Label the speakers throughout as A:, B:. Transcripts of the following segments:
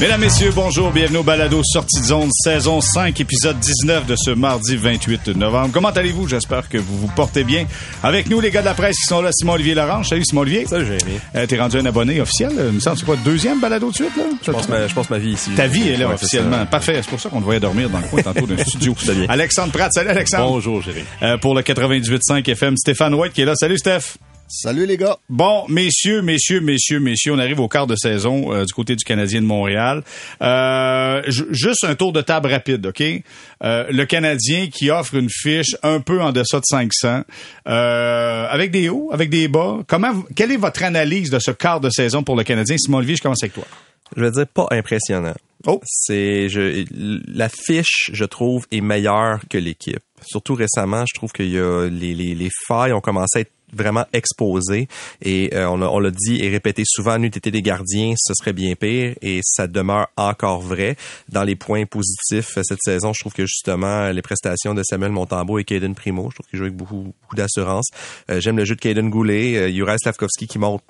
A: Mesdames, Messieurs, bonjour, bienvenue au Balado Sortie de zone, saison 5, épisode 19 de ce mardi 28 novembre. Comment allez-vous? J'espère que vous vous portez bien. Avec nous, les gars de la presse qui sont là, Simon-Olivier Laurent. Salut Simon-Olivier.
B: Salut Jérémy.
A: Euh, T'es rendu un abonné officiel, il me semble, c'est quoi, deuxième balado de suite, là?
B: Je pense, ma, je pense ma vie ici.
A: Ta vie est là
B: Ouais,
A: officiellement. Parfait, c'est pour ça qu'on te voyait dormir dans le coin tantôt d'un studio. Alexandre Pratt, salut Alexandre.
B: Bonjour Jérémy.
A: Euh, pour le 98.5 FM, Stéphane White qui est là. Salut Steph.
C: Salut les gars.
A: Bon, messieurs, messieurs, messieurs, messieurs, on arrive au quart de saison euh, du côté du Canadien de Montréal. Euh, ju- juste un tour de table rapide, OK? Euh, le Canadien qui offre une fiche un peu en deçà de 500, euh, avec des hauts, avec des bas. Comment, quelle est votre analyse de ce quart de saison pour le Canadien? Simon Olivier, je commence avec toi.
B: Je vais dire pas impressionnant.
A: Oh.
B: C'est je la fiche, je trouve, est meilleure que l'équipe. Surtout récemment, je trouve qu'il y a les, les, les failles ont commencé à être vraiment exposées et euh, on l'a on l'a dit et répété souvent, n'eût été des gardiens, ce serait bien pire et ça demeure encore vrai. Dans les points positifs euh, cette saison, je trouve que justement les prestations de Samuel Montembeau et Caden Primo, je trouve qu'ils jouent avec beaucoup, d'assurance. Euh, J'aime le jeu de Caden Goulet, euh, Juraj Slavkovski qui montre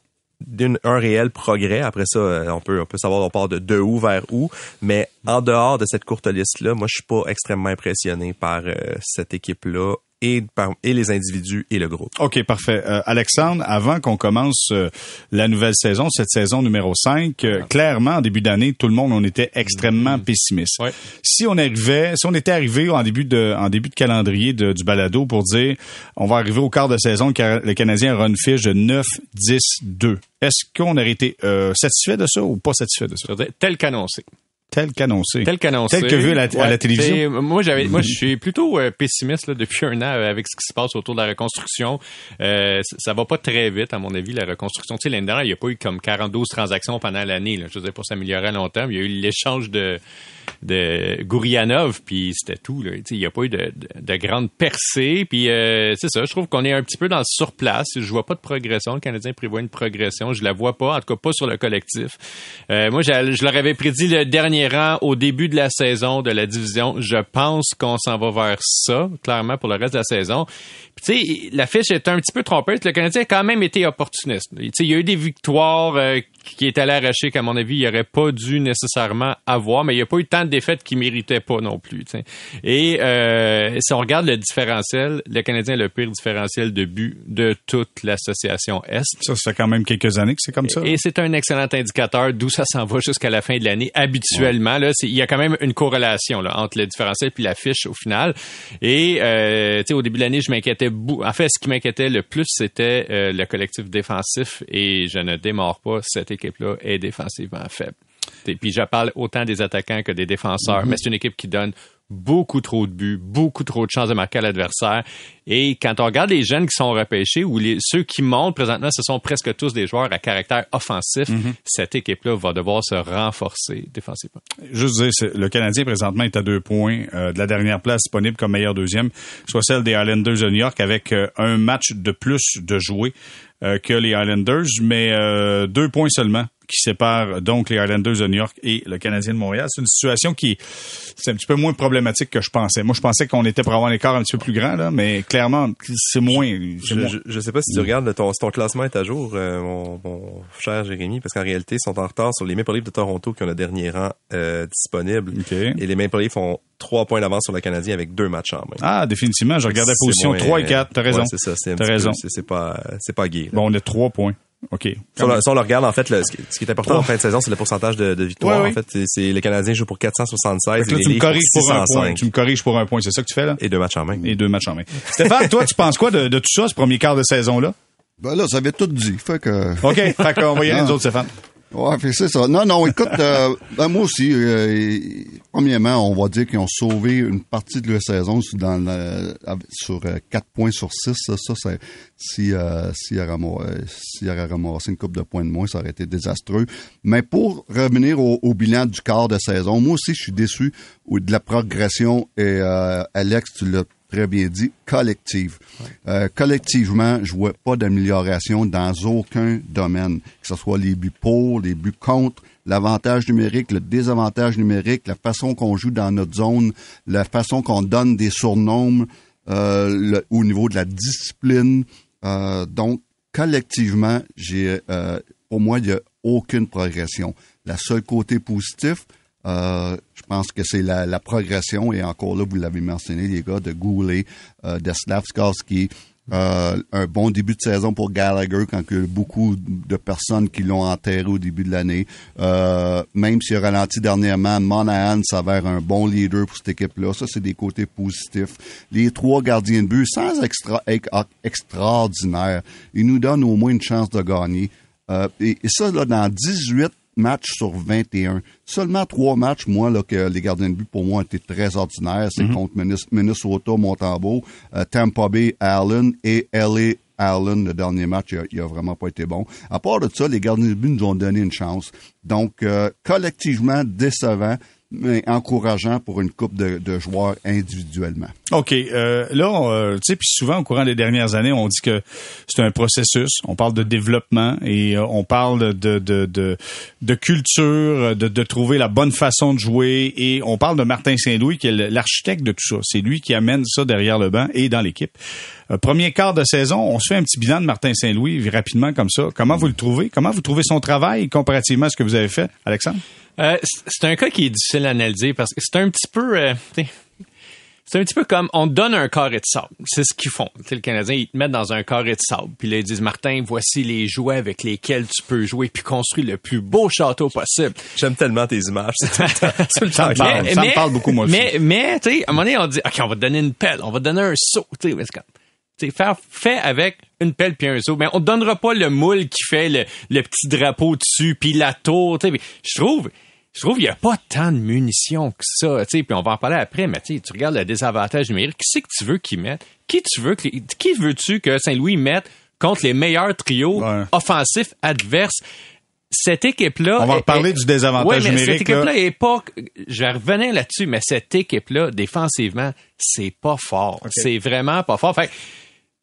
B: d'un un réel progrès. Après ça, euh, on peut on peut savoir on part de, de où vers où, mais en dehors de cette courte liste là, moi je suis pas extrêmement impressionné par cette équipe là et par et les individus et le groupe.
A: OK, parfait. Euh, Alexandre, avant qu'on commence euh, la nouvelle saison, cette saison numéro 5, euh, clairement, en début d'année, tout le monde, on était extrêmement pessimiste.
D: Ouais.
A: Si on arrivait, si on était arrivé en début de, en début de calendrier de- du balado pour dire, on va arriver au quart de saison, le Ca- le Canadien aura une fiche de 9, 10, 2. Est-ce qu'on aurait été satisfait de ça ou pas satisfait de ça?
D: Tel qu'annoncé.
A: Tel qu'annoncé.
D: Tel qu'annoncé.
A: Tel que vu à la, à la
D: Ouais,
A: télévision.
D: Moi, j'avais, moi, je suis plutôt euh, pessimiste là, depuis un an avec ce qui se passe autour de la reconstruction. Euh, ça, va pas très vite, à mon avis, la reconstruction. Tu sais, l'année dernière, il n'y a pas eu comme 42 transactions pendant l'année. là. Je veux dire, pour s'améliorer à long terme, il y a eu l'échange de de Gourianov, puis c'était tout. Là. Tu sais, Il n'y a pas eu de, de, de grande percée. Puis euh, c'est ça, je trouve qu'on est un petit peu dans le surplace. Je vois pas de progression. Le Canadien prévoit une progression. Je la vois pas, en tout cas pas sur le collectif. Euh, moi, j'ai- je leur avais prédit le dernier au début de la saison de la division. Je pense qu'on s'en va vers ça, clairement, pour le reste de la saison. Puis, tu sais, la fiche est un petit peu trompeuse. Le Canadien a quand même été opportuniste. Tu sais, il y a eu des victoires euh, qui est allé arracher qu'à mon avis, il aurait pas dû nécessairement avoir, mais il n'y a pas eu tant de défaites qu'il méritait pas non plus. tu sais. Et euh, si on regarde le différentiel, le Canadien a le pire différentiel de but de toute l'association Est.
A: Ça, ça fait quand même quelques années que c'est comme ça.
D: Et c'est un excellent indicateur d'où ça s'en va jusqu'à la fin de l'année. Habituellement, là, il y a quand même une corrélation là, entre le différentiel puis la fiche au final. Et euh, tu sais, au début de l'année, je m'inquiétais beaucoup. En fait, ce qui m'inquiétait le plus, c'était euh, le collectif défensif. Et je ne démords pas, cette équipe-là est défensivement faible. Et puis je parle autant des attaquants que des défenseurs, mais c'est une équipe qui donne beaucoup trop de buts, beaucoup trop de chances de marquer à l'adversaire. Et quand on regarde les jeunes qui sont repêchés ou les, ceux qui montent présentement, ce sont presque tous des joueurs à caractère offensif. Cette équipe-là va devoir se renforcer défensivement.
A: juste dire, le Canadien présentement est à deux points euh, de la dernière place disponible comme meilleur deuxième, soit celle des Islanders de New York avec euh, un match de plus de jouer que les Islanders, mais euh, deux points seulement qui séparent donc les Islanders de New York et le Canadien de Montréal. C'est une situation qui c'est un petit peu moins problématique que je pensais. Moi, je pensais qu'on était pour avoir un écart un petit peu plus grand, là, mais clairement, c'est moins.
B: Je,
A: moins.
B: je, je sais pas si tu regardes ton, si ton classement est à jour, euh, mon, mon cher Jérémy, parce qu'en réalité, ils sont en retard sur les Maple Leafs de Toronto qui ont le dernier rang euh, disponible. Et les Maple Leafs ont trois points d'avance sur le Canadien avec deux matchs en main.
A: Ah, définitivement, je regardais
B: C'est
A: position
B: moins-
A: 3 et 4, t'as raison.
B: Ouais, c'est ça, c'est pas, c'est pas gay. là.
A: Bon, on est trois points. OK.
B: Si on, le- si on le regarde, en fait, le- ce, qui, ce qui est important en fin de saison, c'est le pourcentage de, de victoires.
A: Ouais, oui.
B: En fait, c'est- les Canadiens jouent pour 476
A: Fait
B: et
A: que là,
B: les
A: tu me corriges pour un point.
B: 605
A: Tu me corriges pour un point. C'est ça que tu fais, là?
B: et deux matchs en main.
A: Et deux matchs en main. Stéphane, toi, tu penses quoi de, de tout ça, ce premier quart de saison-là?
C: Ben là, ça avait tout dit. Fait que.
A: OK. fait qu'on va y aller, nous autres, Stéphane.
C: Ouais, c'est ça. Non, non, écoute, euh, ben moi aussi, euh, premièrement, on va dire qu'ils ont sauvé une partie de leur saison dans sur euh, 4 points sur 6. Ça, ça c'est, si, euh, aurait ram- euh, ramassé une coupe de points de moins, ça aurait été désastreux. Mais pour revenir au, au bilan du quart de saison, moi aussi, je suis déçu de la progression. Et euh, Alex, tu l'as très bien dit, collective. Euh, collectivement, je vois pas d'amélioration dans aucun domaine, que ce soit les buts pour, les buts contre, l'avantage numérique, le désavantage numérique, la façon qu'on joue dans notre zone, la façon qu'on donne des surnoms euh, au niveau de la discipline. Euh, donc, collectivement, j'ai, pour moi, il n'y a aucune progression. La seule côté positif, euh, je pense que c'est la, la, progression, et encore là, vous l'avez mentionné, les gars, de Goulet, euh, de Slavskowski, euh, un bon début de saison pour Gallagher quand a beaucoup de personnes qui l'ont enterré au début de l'année. Euh, même s'il a ralenti dernièrement, Monahan s'avère un bon leader pour cette équipe-là. Ça, c'est des côtés positifs. Les trois gardiens de but, sans extra, extraordinaire, ils nous donnent au moins une chance de gagner. Euh, et, et, ça, là, dans 18 matchs sur 21. Seulement trois matchs, moi, là, que les gardiens de but, pour moi, étaient très ordinaires. C'est
A: Mhm.
C: contre Minnesota, Montembeau, euh, Tampa Bay, Allen et LA Allen, le dernier match, il a, il a, vraiment pas été bon. À part de ça, les gardiens de but nous ont donné une chance. Donc, euh, collectivement, décevant, encourageant pour une coupe de, de joueurs individuellement.
A: OK. Euh, là, euh, tu sais, puis souvent, au courant des dernières années, on dit que c'est un processus. On parle de développement et euh, on parle de, de, de, culture, de, de trouver la bonne façon de jouer. Et on parle de Martin Saint-Louis, qui est l'architecte de tout ça. C'est lui qui amène ça derrière le banc et dans l'équipe. Euh, premier quart de saison, on se fait un petit bilan de Martin Saint-Louis rapidement comme ça. Comment vous le trouvez? Comment vous trouvez son travail comparativement à ce que vous avez fait, Alexandre?
D: Euh, c'est un cas qui est difficile à analyser parce que c'est un petit peu... Euh, c'est un petit peu comme on te donne un carré de sable. C'est ce qu'ils font. T'sais, le Canadien, ils te mettent dans un carré de sable. Puis là, ils disent, Martin, voici les jouets avec lesquels tu peux jouer puis construire le plus beau château possible.
B: J'aime tellement tes images.
A: ça, me parle, ça me parle beaucoup, moi aussi.
D: Mais, mais tu sais, à un moment donné, on dit, OK, on va te donner une pelle, on va te donner un seau. Tu sais, faire fait avec une pelle puis un seau. Mais on te donnera pas le moule qui fait le, le petit drapeau dessus puis la tour. Je trouve, je trouve qu'il y a pas tant de munitions que ça. Puis on va en parler après. Mais tu regardes le désavantage numérique. Qui c'est que tu veux qu'ils mettent? Qui tu veux que qui veux-tu que Saint-Louis mette contre les meilleurs trios
A: ouais.
D: offensifs adverses? Cette équipe-là.
A: On va reparler du désavantage
D: ouais, mais
A: numérique.
D: Cette équipe-là est pas. Je vais revenir là-dessus, mais cette équipe-là, défensivement, c'est pas fort. Okay. C'est vraiment pas fort. Fait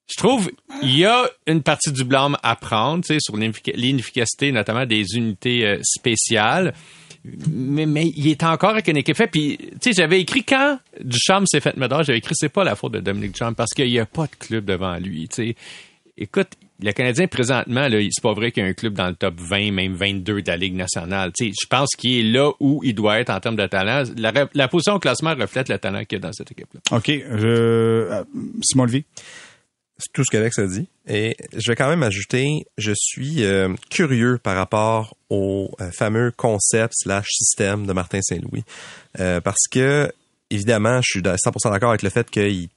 D: je trouve il y a une partie du blâme à prendre, tu sais, sur l'inefficacité, notamment des unités euh, spéciales. Mais, mais il est encore avec une équipe faite. Puis, tu sais, j'avais écrit quand Duchamp s'est fait médaille, j'avais écrit c'est pas la faute de Dominique Duchamp parce qu'il n'y a pas de club devant lui. Écoute, le Canadien présentement, là, c'est pas vrai qu'il y a un club dans le top 20, même 22 de la Ligue nationale. Je pense qu'il est là où il doit être en termes de talent. La, la position au classement reflète le talent qu'il y a dans cette équipe-là.
A: OK. Euh, Simon Levy?
B: C'est tout ce qu'Alex a dit. Et je vais quand même ajouter, je suis euh, curieux par rapport au euh, fameux concept slash système de Martin Saint-Louis. Euh, parce que, évidemment, je suis 100% d'accord avec le fait qu'il,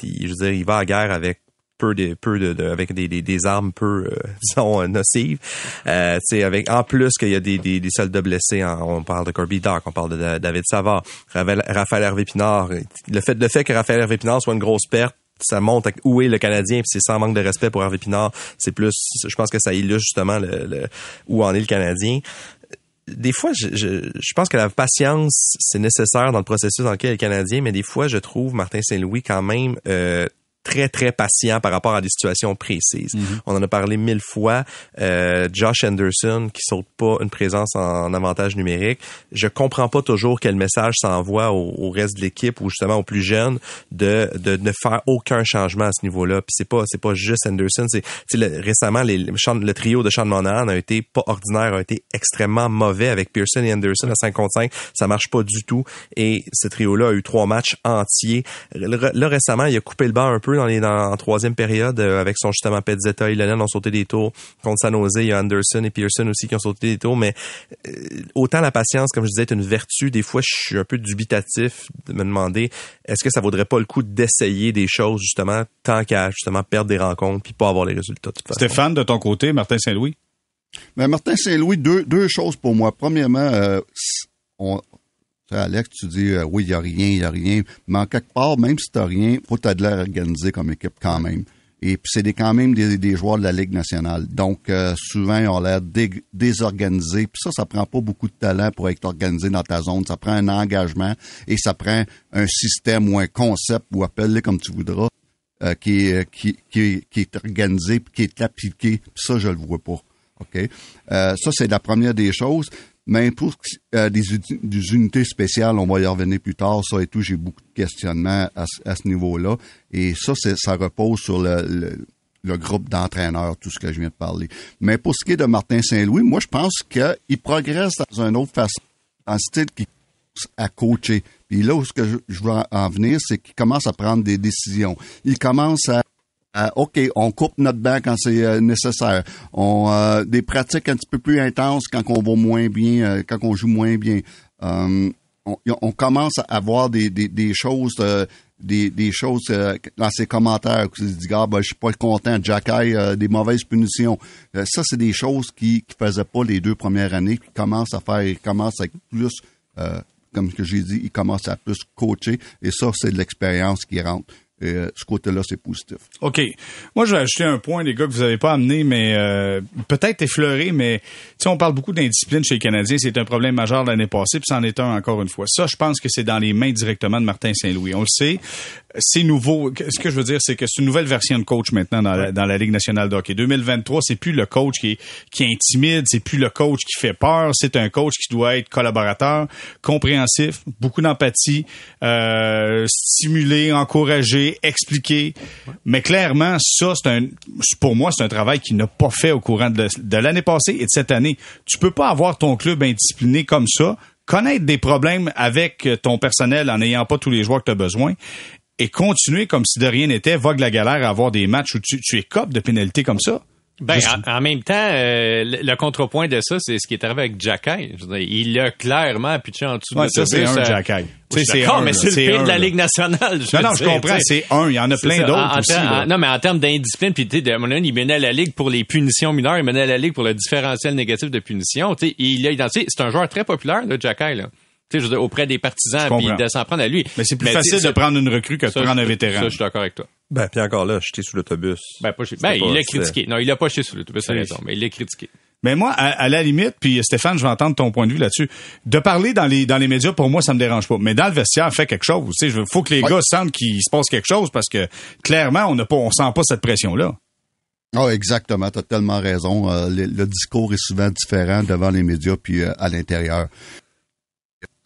B: va à guerre avec peu de peu de, avec des, des, armes peu disons nocives avec en plus qu'il y a des, des, soldats blessés on parle de Kirby Doc on parle de, David Savard Raphaël Hervé Pinard le fait le fait que Raphaël Hervé Pinard soit une grosse perte ça montre où est le Canadien puis c'est sans manque de respect pour Hervé Pinard. C'est plus je pense que ça illustre justement le, le où en est le Canadien. Des fois, je, je, je, pense que la patience, c'est nécessaire dans le processus dans lequel est le Canadien, mais des fois, je trouve Martin Saint-Louis quand même euh, très, très patient par rapport à des situations précises. Mm -hmm. On en a parlé mille fois. Euh, Josh Anderson qui saute pas une présence en, en, avantage numérique. Je comprends pas toujours quel message s'envoie au, au, reste de l'équipe ou justement aux plus jeunes de, de ne faire aucun changement à ce niveau-là. Puis c'est pas c'est pas juste Anderson. C'est le, récemment les, le trio de Sean Monahan a été pas ordinaire, a été extrêmement mauvais avec Pearson et Anderson à 5 contre 5. Ça marche pas du tout. Et ce trio-là a eu trois matchs entiers. Là récemment, il a coupé le banc un peu dans les dans en troisième période euh, avec son justement Petzetta et Lennon ont sauté des tours contre San Jose, il y a Anderson et Pearson aussi qui ont sauté des tours. Mais euh, autant la patience comme je disais est une vertu. Des fois je suis un peu dubitatif de me demander est-ce que ça vaudrait pas le coup d'essayer des choses justement tant qu'à justement perdre des rencontres puis pas avoir les résultats de
A: Stéphane de ton côté Martin Saint-Louis?
C: Ben, Martin Saint-Louis deux deux choses pour moi. Premièrement euh, on Alex, tu dis euh, oui, il n'y a rien, il n'y a rien. Mais en quelque part, même si tu n'as rien, faut que tu de l'air organisé comme équipe quand même. Et puis c'est des, quand même des, des, joueurs de la Ligue nationale. Donc euh, souvent, ils ont l'air dé, désorganisés. Puis ça, ça prend pas beaucoup de talent pour être organisé dans ta zone. Ça prend un engagement et ça prend un système ou un concept, ou appelle-le comme tu voudras, euh, qui, est, qui, qui, qui est organisé qui est appliqué. Puis ça, je le vois pas. OK? Euh, ça, c'est la première des choses. Mais pour euh, des, des, unités spéciales, on va y revenir plus tard, ça et tout, j'ai beaucoup de questionnements à, à ce niveau-là. Et ça, ça repose sur le, le, groupe d'entraîneurs, tout ce que je viens de parler. Mais pour ce qui est de Martin Saint-Louis, moi, je pense qu'il progresse dans un autre façon, un style qui à coacher. Puis là où ce que je veux en venir, c'est qu'il commence à prendre des décisions. Il commence à OK, on coupe notre banc quand c'est euh, nécessaire. On euh, des pratiques un petit peu plus intenses quand on va moins bien, euh, quand on joue moins bien. On, on, commence à avoir des, des, des choses des, des choses dans ses commentaires où il dit ah ben je suis pas content Jack des mauvaises punitions ça c'est des choses qui qui faisaient pas les deux premières années qui commencent à faire ils commencent à plus comme que j'ai dit, il commence à plus coacher et ça, c'est de l'expérience qui rentre. Et euh, ce côté-là, c'est positif.
A: OK. Moi, je vais ajouter un point, les gars, que vous n'avez pas amené, mais euh, peut-être effleuré, mais tu on parle beaucoup d'indiscipline chez les Canadiens. C'est un problème majeur l'année passée, puis c'en est un encore une fois. Ça, je pense que c'est dans les mains directement de Martin Saint-Louis. On le sait c'est nouveau. Ce que je veux dire, c'est que c'est une nouvelle version de coach maintenant dans la, Ligue nationale de hockey. 2023, c'est plus le coach qui, qui intimide, c'est plus le coach qui fait peur, c'est un coach qui doit être collaborateur, compréhensif, beaucoup d'empathie, euh, stimuler, encourager, expliquer. Mais clairement, ça, c'est un, pour moi, c'est un travail qu'il n'a pas fait au courant de, de l'année passée et de cette année. Tu peux pas avoir ton club indiscipliné comme ça connaître des problèmes avec ton personnel en n'ayant pas tous les joueurs que tu as besoin et continuer comme si de rien n'était, vogue la galère à avoir des matchs où tu, tu cop de pénalité comme ça.
D: Ben, en, même temps, euh, le, contrepoint de ça, c'est ce qui est arrivé avec Jacky. Il a clairement pitché en dessous
A: ouais,
D: de
A: ça. c'est un
D: Jacky. C'est mais c'est le pire de la Ligue nationale.
A: non, non, je comprends. C'est un. Il y en a plein d'autres aussi.
D: non, mais en termes d'indiscipline, puis tu sais, il menait la Ligue pour les punitions mineures, il menait la Ligue pour le différentiel négatif de punition. Tu sais, il a identifié. C'est un joueur très populaire, là, Jacky, là je veux auprès des partisans, puis de s'en prendre à lui.
A: Mais c'est plus facile de prendre une recrue que de prendre un vétéran.
D: Ça, je suis d'accord avec toi.
B: Ben, puis encore là, jeter sous l'autobus.
D: Ben, pas ben il l'a critiqué. Non, il l'a pas jeté sous l'autobus, t'as raison, mais il l'a critiqué.
A: Mais moi, à, la limite, puis Stéphane, je vais entendre ton point de vue là-dessus. De parler dans les dans les médias, pour moi, ça me dérange pas. Mais dans le vestiaire, fait quelque chose. Il faut que les gars sentent qu'il se passe quelque chose parce que clairement, on n'a pas, on sent pas cette pression-là.
C: Oh, exactement, tu as tellement raison. Euh, le, discours est souvent différent devant les médias puis euh, à l'intérieur.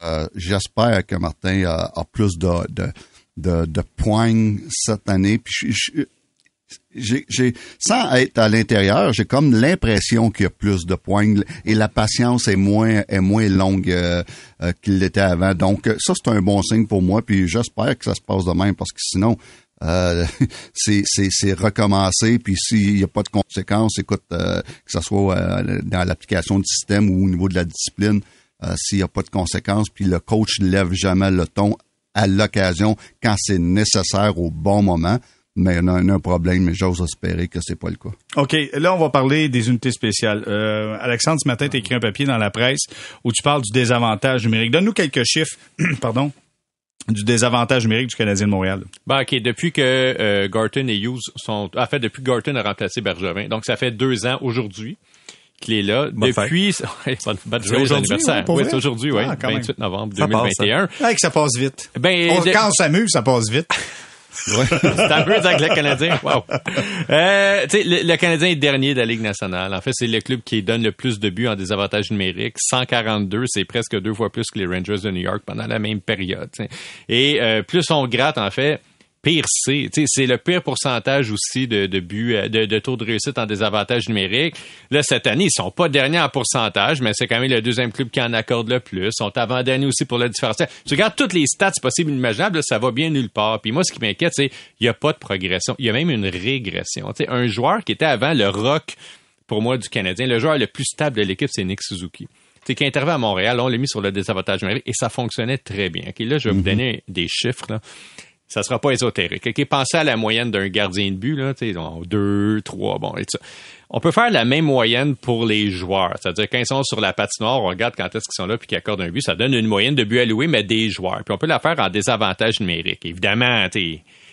C: Euh, j'espère que Martin a, plus de, de, de, points cette année. Puis j'ai, sans être à l'intérieur, j'ai comme l'impression qu'il y a plus de points et la patience est moins est moins longue euh, euh, qu'il l'était avant. Donc ça c'est un bon signe pour moi. Puis j'espère que ça se passe de même parce que sinon c'est, c'est, c'est recommencer. Puis s'il n'y a pas de conséquences, écoute que ce soit dans l'application du système ou au niveau de la discipline, euh, s'il n'y a pas de conséquences, puis le coach ne lève jamais le ton à l'occasion quand c'est nécessaire au bon moment. Mais on a, un problème, mais j'ose espérer que c'est pas le cas.
A: OK. Là, on va parler des unités spéciales. Euh, Alexandre, ce matin, tu as écrit un papier dans la presse où tu parles du désavantage numérique. Donne-nous quelques chiffres, pardon, du désavantage numérique du Canadien de Montréal.
D: Ben, OK. Depuis que euh, Garton et Hughes sont... En fait, depuis que Garton a remplacé Bergevin. Donc, ça fait deux ans aujourd'hui qu'il est là depuis aujourd'hui oui c'est aujourd'hui oui 28 ah, novembre 2021
A: ça, que ça passe vite ben, on, quand on s'amuse ça passe vite
D: Ouais. c'est un peu avec le Canadien. Wow. Euh, le, le, Canadien est dernier de la Ligue nationale. En fait, c'est le club qui donne le plus de buts en désavantage numérique. 142, c'est presque deux fois plus que les Rangers de New York pendant la même période. Et euh, plus on gratte, en fait, pire c'est. C'est le pire pourcentage aussi de, de buts, euh, de, de, taux de réussite en désavantage numérique. Là, cette année, ils sont pas derniers en pourcentage, mais c'est quand même le deuxième club qui en accorde le plus. Ils sont avant-derniers aussi pour le différentiel. Tu regardes toutes les stats possibles et imaginables, ça va bien nulle part. Puis moi, ce qui m'inquiète, c'est il n'y a pas de progression. Il y a même une régression. sais, un joueur qui était avant le rock, pour moi, du Canadien, le joueur le plus stable de l'équipe, c'est Nick Suzuki c'est qui intervient à Montréal, on l'a mis sur le désavantage numérique et ça fonctionnait très bien. là, je vais vous mm-hmm. donner des chiffres. Là ça sera pas ésotérique. Okay? Pensez à la moyenne d'un gardien de but, là, deux, trois, bon, et ça. On peut faire la même moyenne pour les joueurs. C'est-à-dire, quand ils sont sur la patinoire, on regarde quand est-ce qu'ils sont là puis qu'ils accordent un but, ça donne une moyenne de buts alloués, mais des joueurs. Puis on peut la faire en désavantage numérique. Évidemment,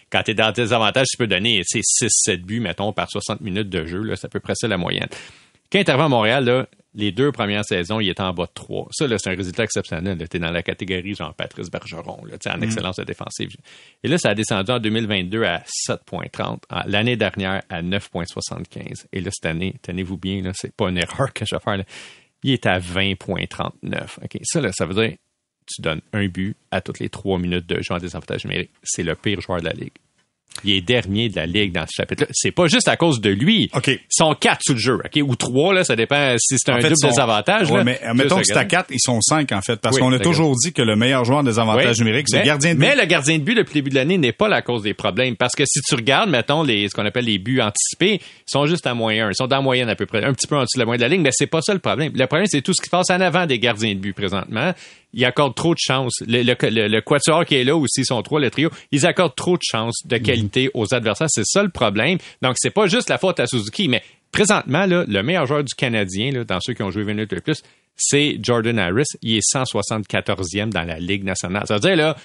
D: quand tu es dans désavantage, tu peux donner 6-7 buts, mettons, par 60 minutes de jeu. Là, c'est à peu près ça la moyenne. Quand à Montréal, là, les deux premières saisons, il était en bas de 3. Ça, c'est un résultat exceptionnel. Tu es dans la catégorie Jean-Patrice Bergeron, là, en mm. excellence défensive. Et là, ça a descendu en 2022 à 7,30. L'année dernière, à 9,75. Et là, cette année, tenez-vous bien, c'est pas une erreur que je vais faire. Il est à 20,39. OK. Ça, là, ça veut dire tu donnes un but à toutes les trois minutes de jeu en désavantage numérique. C'est le pire joueur de la Ligue. Il est dernier de la ligue dans ce chapitre-là. C'est pas juste à cause de lui.
A: OK.
D: Ils sont quatre sous le jeu, OK? Ou trois, là, ça dépend si c'est un
A: En fait,
D: double
A: sont-
D: désavantage.
A: Ouais,
D: là.
A: mais mettons que c'est à 4, ils sont 5 en fait. Parce
D: Oui,
A: qu'on a toujours dit que le meilleur joueur des avantages
D: Oui.
A: numériques, c'est le gardien de but.
D: Mais le gardien de but depuis le début de l'année n'est pas la cause des problèmes. Parce que si tu regardes, mettons, les, ce qu'on appelle les buts anticipés, ils sont juste à moyen 1. Ils sont dans la moyenne à peu près, un petit peu en dessous de la moyenne de la ligne, mais c'est pas ça le problème. Le problème, c'est tout ce qui se passe en avant des gardiens de but présentement. Ils accordent trop de chance. Le, le, le, le quatuor qui est là aussi, sont trois, le trio, ils accordent trop de chance, de qualité aux adversaires. C'est ça le problème. Donc, c'est pas juste la faute à Suzuki, mais présentement, là, le meilleur joueur du Canadien, là, dans ceux qui ont joué 20 minutes le plus, c'est Jordan Harris. Il est 174e dans la Ligue nationale. Ça veut dire, là,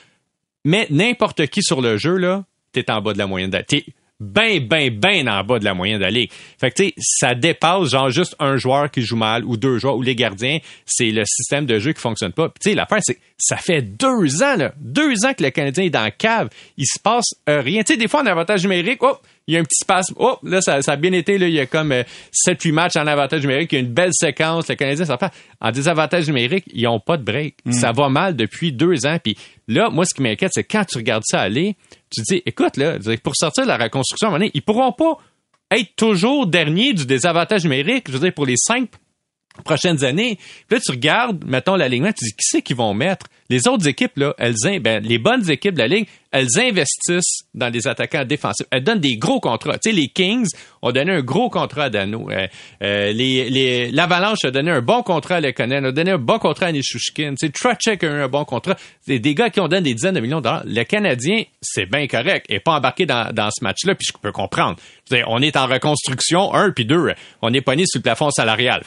D: mais n'importe qui sur le jeu, là, t'es en bas de la moyenne T'es ben, ben, ben en bas de la moyenne de la ligue. Fait que, tu sais, ça dépasse, genre, juste un joueur qui joue mal ou deux joueurs ou les gardiens. C'est le système de jeu qui fonctionne pas. Puis, tu sais, l'affaire, c'est que ça fait deux ans, là. Deux ans que le Canadien est dans la cave. Il se passe euh, rien. Tu sais, des fois, en avantage numérique, oh, il y a un petit spasme. Oh, là, ça, ça a bien été, là. Il y a comme euh, 7-8 matchs en avantage numérique. Il y a une belle séquence. Le Canadien, ça fait. En désavantage numérique, ils ont pas de break. Ça va mal depuis deux ans. Puis là, moi, ce qui m'inquiète, c'est quand tu regardes ça aller, tu dis, écoute, là, pour sortir de la reconstruction, à un moment donné, ils pourront pas être toujours dernier du désavantage numérique. Je veux dire, pour les cinq prochaines années. Puis là, tu regardes, mettons, l'alignement, tu dis, qui c'est qu'ils vont mettre? Les autres équipes, là, elles, ben, les bonnes équipes de la Ligue, elles investissent dans des attaquants défensifs. Elles donnent des gros contrats. Tu sais, les Kings ont donné un gros contrat à Dano. Euh, euh, les, L'Avalanche a donné un bon contrat à Lekonen, a donné un bon contrat à Nishushkin. Tu sais, a eu un bon contrat. C'est des gars qui ont donné des dizaines de millions de dollars. Le Canadien, c'est bien correct, et pas embarqué dans, dans ce match-là, puis je peux comprendre. On est en reconstruction, un, puis deux, on est pogné sur le plafond salarial.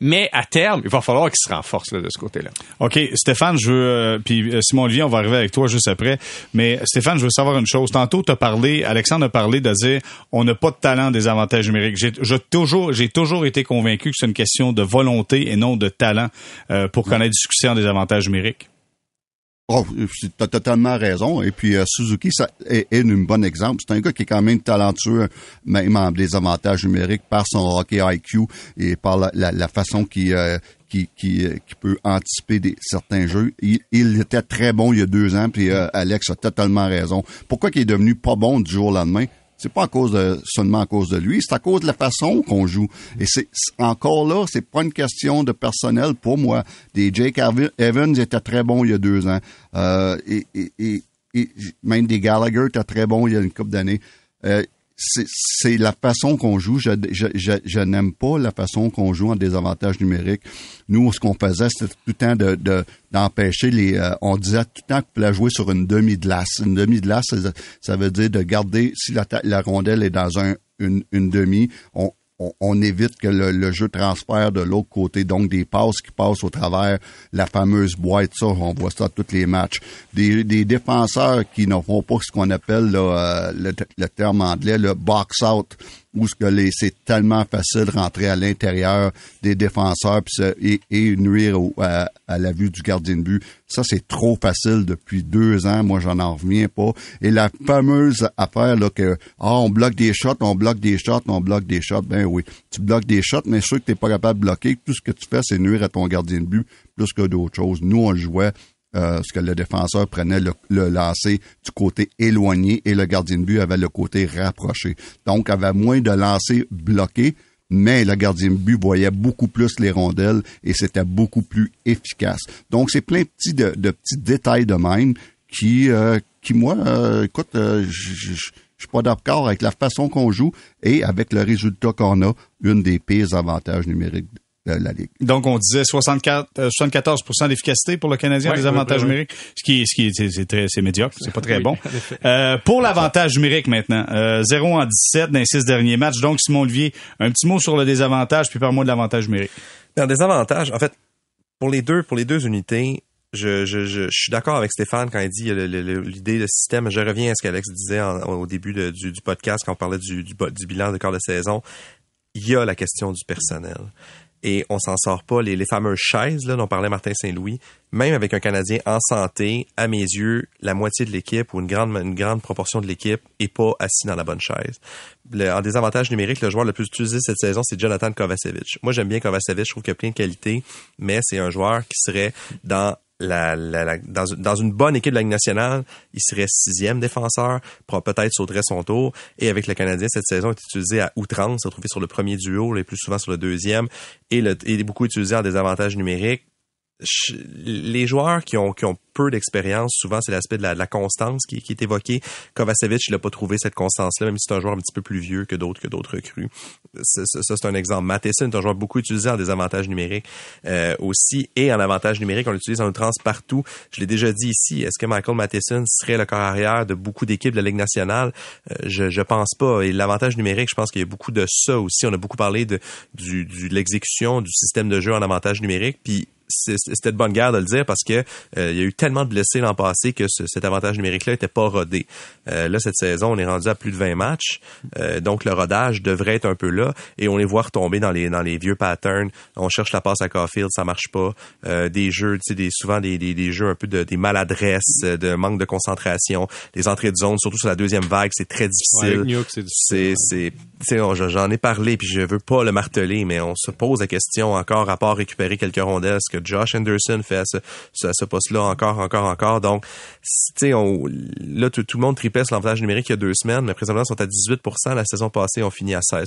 D: Mais à terme, il va falloir qu'il se renforce là, de ce côté-là.
A: OK, Stéphane, je veux euh, puis euh, Simon Olivier, on va arriver avec toi juste après, mais Stéphane, je veux savoir une chose. Tantôt tu as parlé, Alexandre a parlé de dire on n'a pas de talent des avantages numériques. J'ai toujours toujours été convaincu que c'est une question de volonté et non de talent euh, pour connaître du succès en des avantages numériques.
C: Oh, tu as totalement raison. Et puis, euh, Suzuki ça est, un bon exemple. C'est un gars qui est quand même talentueux, même en désavantage numérique, par son hockey IQ et par la, façon qu'il qui, qui, euh, qui peut anticiper des, certains jeux. Il, il était très bon il y a deux ans, puis euh, Alex a totalement raison. Pourquoi il est devenu pas bon du jour au lendemain? C'est pas à cause de, seulement à cause de lui, c'est à cause de la façon qu'on joue. Et c'est encore là, c'est pas une question de personnel pour moi. Des Jake Evans étaient très bons il y a deux ans. Euh, et, et, et, même des Gallagher étaient très bons il y a une couple d'années. Euh, c'est- la façon qu'on joue. Je, je, je, je n'aime pas la façon qu'on joue en désavantage numérique. Nous, ce qu'on faisait, c'était tout le temps de de- d'empêcher les. euh, on disait tout le temps qu'on pouvait jouer sur une demi-glace. Une demi-glace, ça, ça veut dire de garder si la, la rondelle est dans un une, une demi, on, on, évite que le, jeu transfère de l'autre côté, donc des passes qui passent au travers la fameuse boîte, ça, on voit ça tous les matchs. Des, défenseurs qui ne font pas ce qu'on appelle euh, le, le terme anglais, le box out, où ce que les, c'est tellement facile de rentrer à l'intérieur des défenseurs puis se- et, nuire à, la vue du gardien de but. Ça, c'est trop facile depuis deux ans. Moi, j'en en reviens pas. Et la fameuse affaire là que ah, on bloque des shots, on bloque des shots, on bloque des shots. Ben oui, tu bloques des shots, mais ceux que t'es pas capable de bloquer, tout ce que tu fais, c'est nuire à ton gardien de but plus que d'autres choses. Nous, on le jouait euh, ce que le défenseur prenait le, le lancer du côté éloigné et le gardien de but avait le côté rapproché. Donc, avait moins de lancers bloqués, mais le gardien de but voyait beaucoup plus les rondelles et c'était beaucoup plus efficace. Donc, c'est plein de petits, de, de petits détails de même qui, euh, qui moi, euh, écoute, euh, je suis pas d'accord avec la façon qu'on joue et avec le résultat qu'on a, une des pires avantages numériques de la Ligue.
A: Donc on disait 64 euh, 74% d'efficacité pour le Canadien
D: Ouais,
A: des avantages numériques, ce qui est ce qui est c'est- très c'est médiocre, c'est pas très
D: Oui,
A: bon. Euh, pour l'avantage numérique maintenant, euh, 0 en 17 dans les six derniers matchs. Donc Simon Olivier, un petit mot sur le désavantage puis par-moi de l'avantage numérique.
B: Dans des avantages, en fait, pour les deux, pour les deux unités, je, je, je, je suis d'accord avec Stéphane quand il dit l'idée de système. Je reviens à ce qu'Alex disait en- au début de- du, du podcast quand on parlait du, du, bilan de quart de saison. Il y a la question du personnel. Et on s'en sort pas. Les, les fameuses chaises là, dont parlait Martin Saint-Louis, même avec un Canadien en santé, à mes yeux, la moitié de l'équipe ou une grande, une grande proportion de l'équipe est pas assis dans la bonne chaise. Le- en désavantage numérique, le joueur le plus utilisé cette saison, c'est Jonathan Kovacevic. Moi, j'aime bien Kovacevic. Je trouve qu'il a plein de qualités, mais c'est un joueur qui serait dans dans, une bonne équipe de la Ligue nationale, il serait sixième défenseur, peut-être sauterait son tour. Et avec le Canadien, cette saison est utilisé à outrance, retrouvé sur le premier duo, les plus souvent sur le deuxième, et, le, et beaucoup utilisé en désavantage numérique les joueurs qui ont, qui ont peu d'expérience, souvent c'est l'aspect de la, constance qui, est évoqué. Kovacevic, il n'a pas trouvé cette constance-là, même si c'est un joueur un petit peu plus vieux que d'autres que d'autres recrues. Ça, c'est un exemple. Matheson est un joueur beaucoup utilisé en désavantage numérique euh, aussi, et en avantage numérique, on l'utilise en outrance partout. Je l'ai déjà dit ici, est-ce que Michael Matheson serait le corps arrière de beaucoup d'équipes de la Ligue nationale? Euh, je, pense pas. Et l'avantage numérique, je pense qu'il y a beaucoup de ça aussi. On a beaucoup parlé de, de l'exécution du système de jeu en avantage numérique, puis c'était de bonne guerre de le dire parce que euh, il y a eu tellement de blessés l'an passé que cet avantage numérique-là était pas rodé. Euh, là, cette saison, on est rendu à plus de 20 matchs, euh, donc le rodage devrait être un peu là et on les voit retomber dans les dans les vieux patterns. On cherche la passe à Caulfield, ça marche pas. des jeux, tu sais, des, souvent des, des, des, jeux un peu de des maladresses, de manque de concentration, des entrées de zone, surtout sur la deuxième vague, c'est très difficile. c'est c'est j'en ai parlé puis je veux pas le marteler, mais on se pose la question encore à part récupérer quelques rondelles, ce que Josh Anderson fait à ce, ce, poste-là encore, encore, encore. Donc, là, tout, le monde tripait sur l'avantage numérique il y a deux semaines, mais présentement, sont à 18% La saison passée, on finit à 16%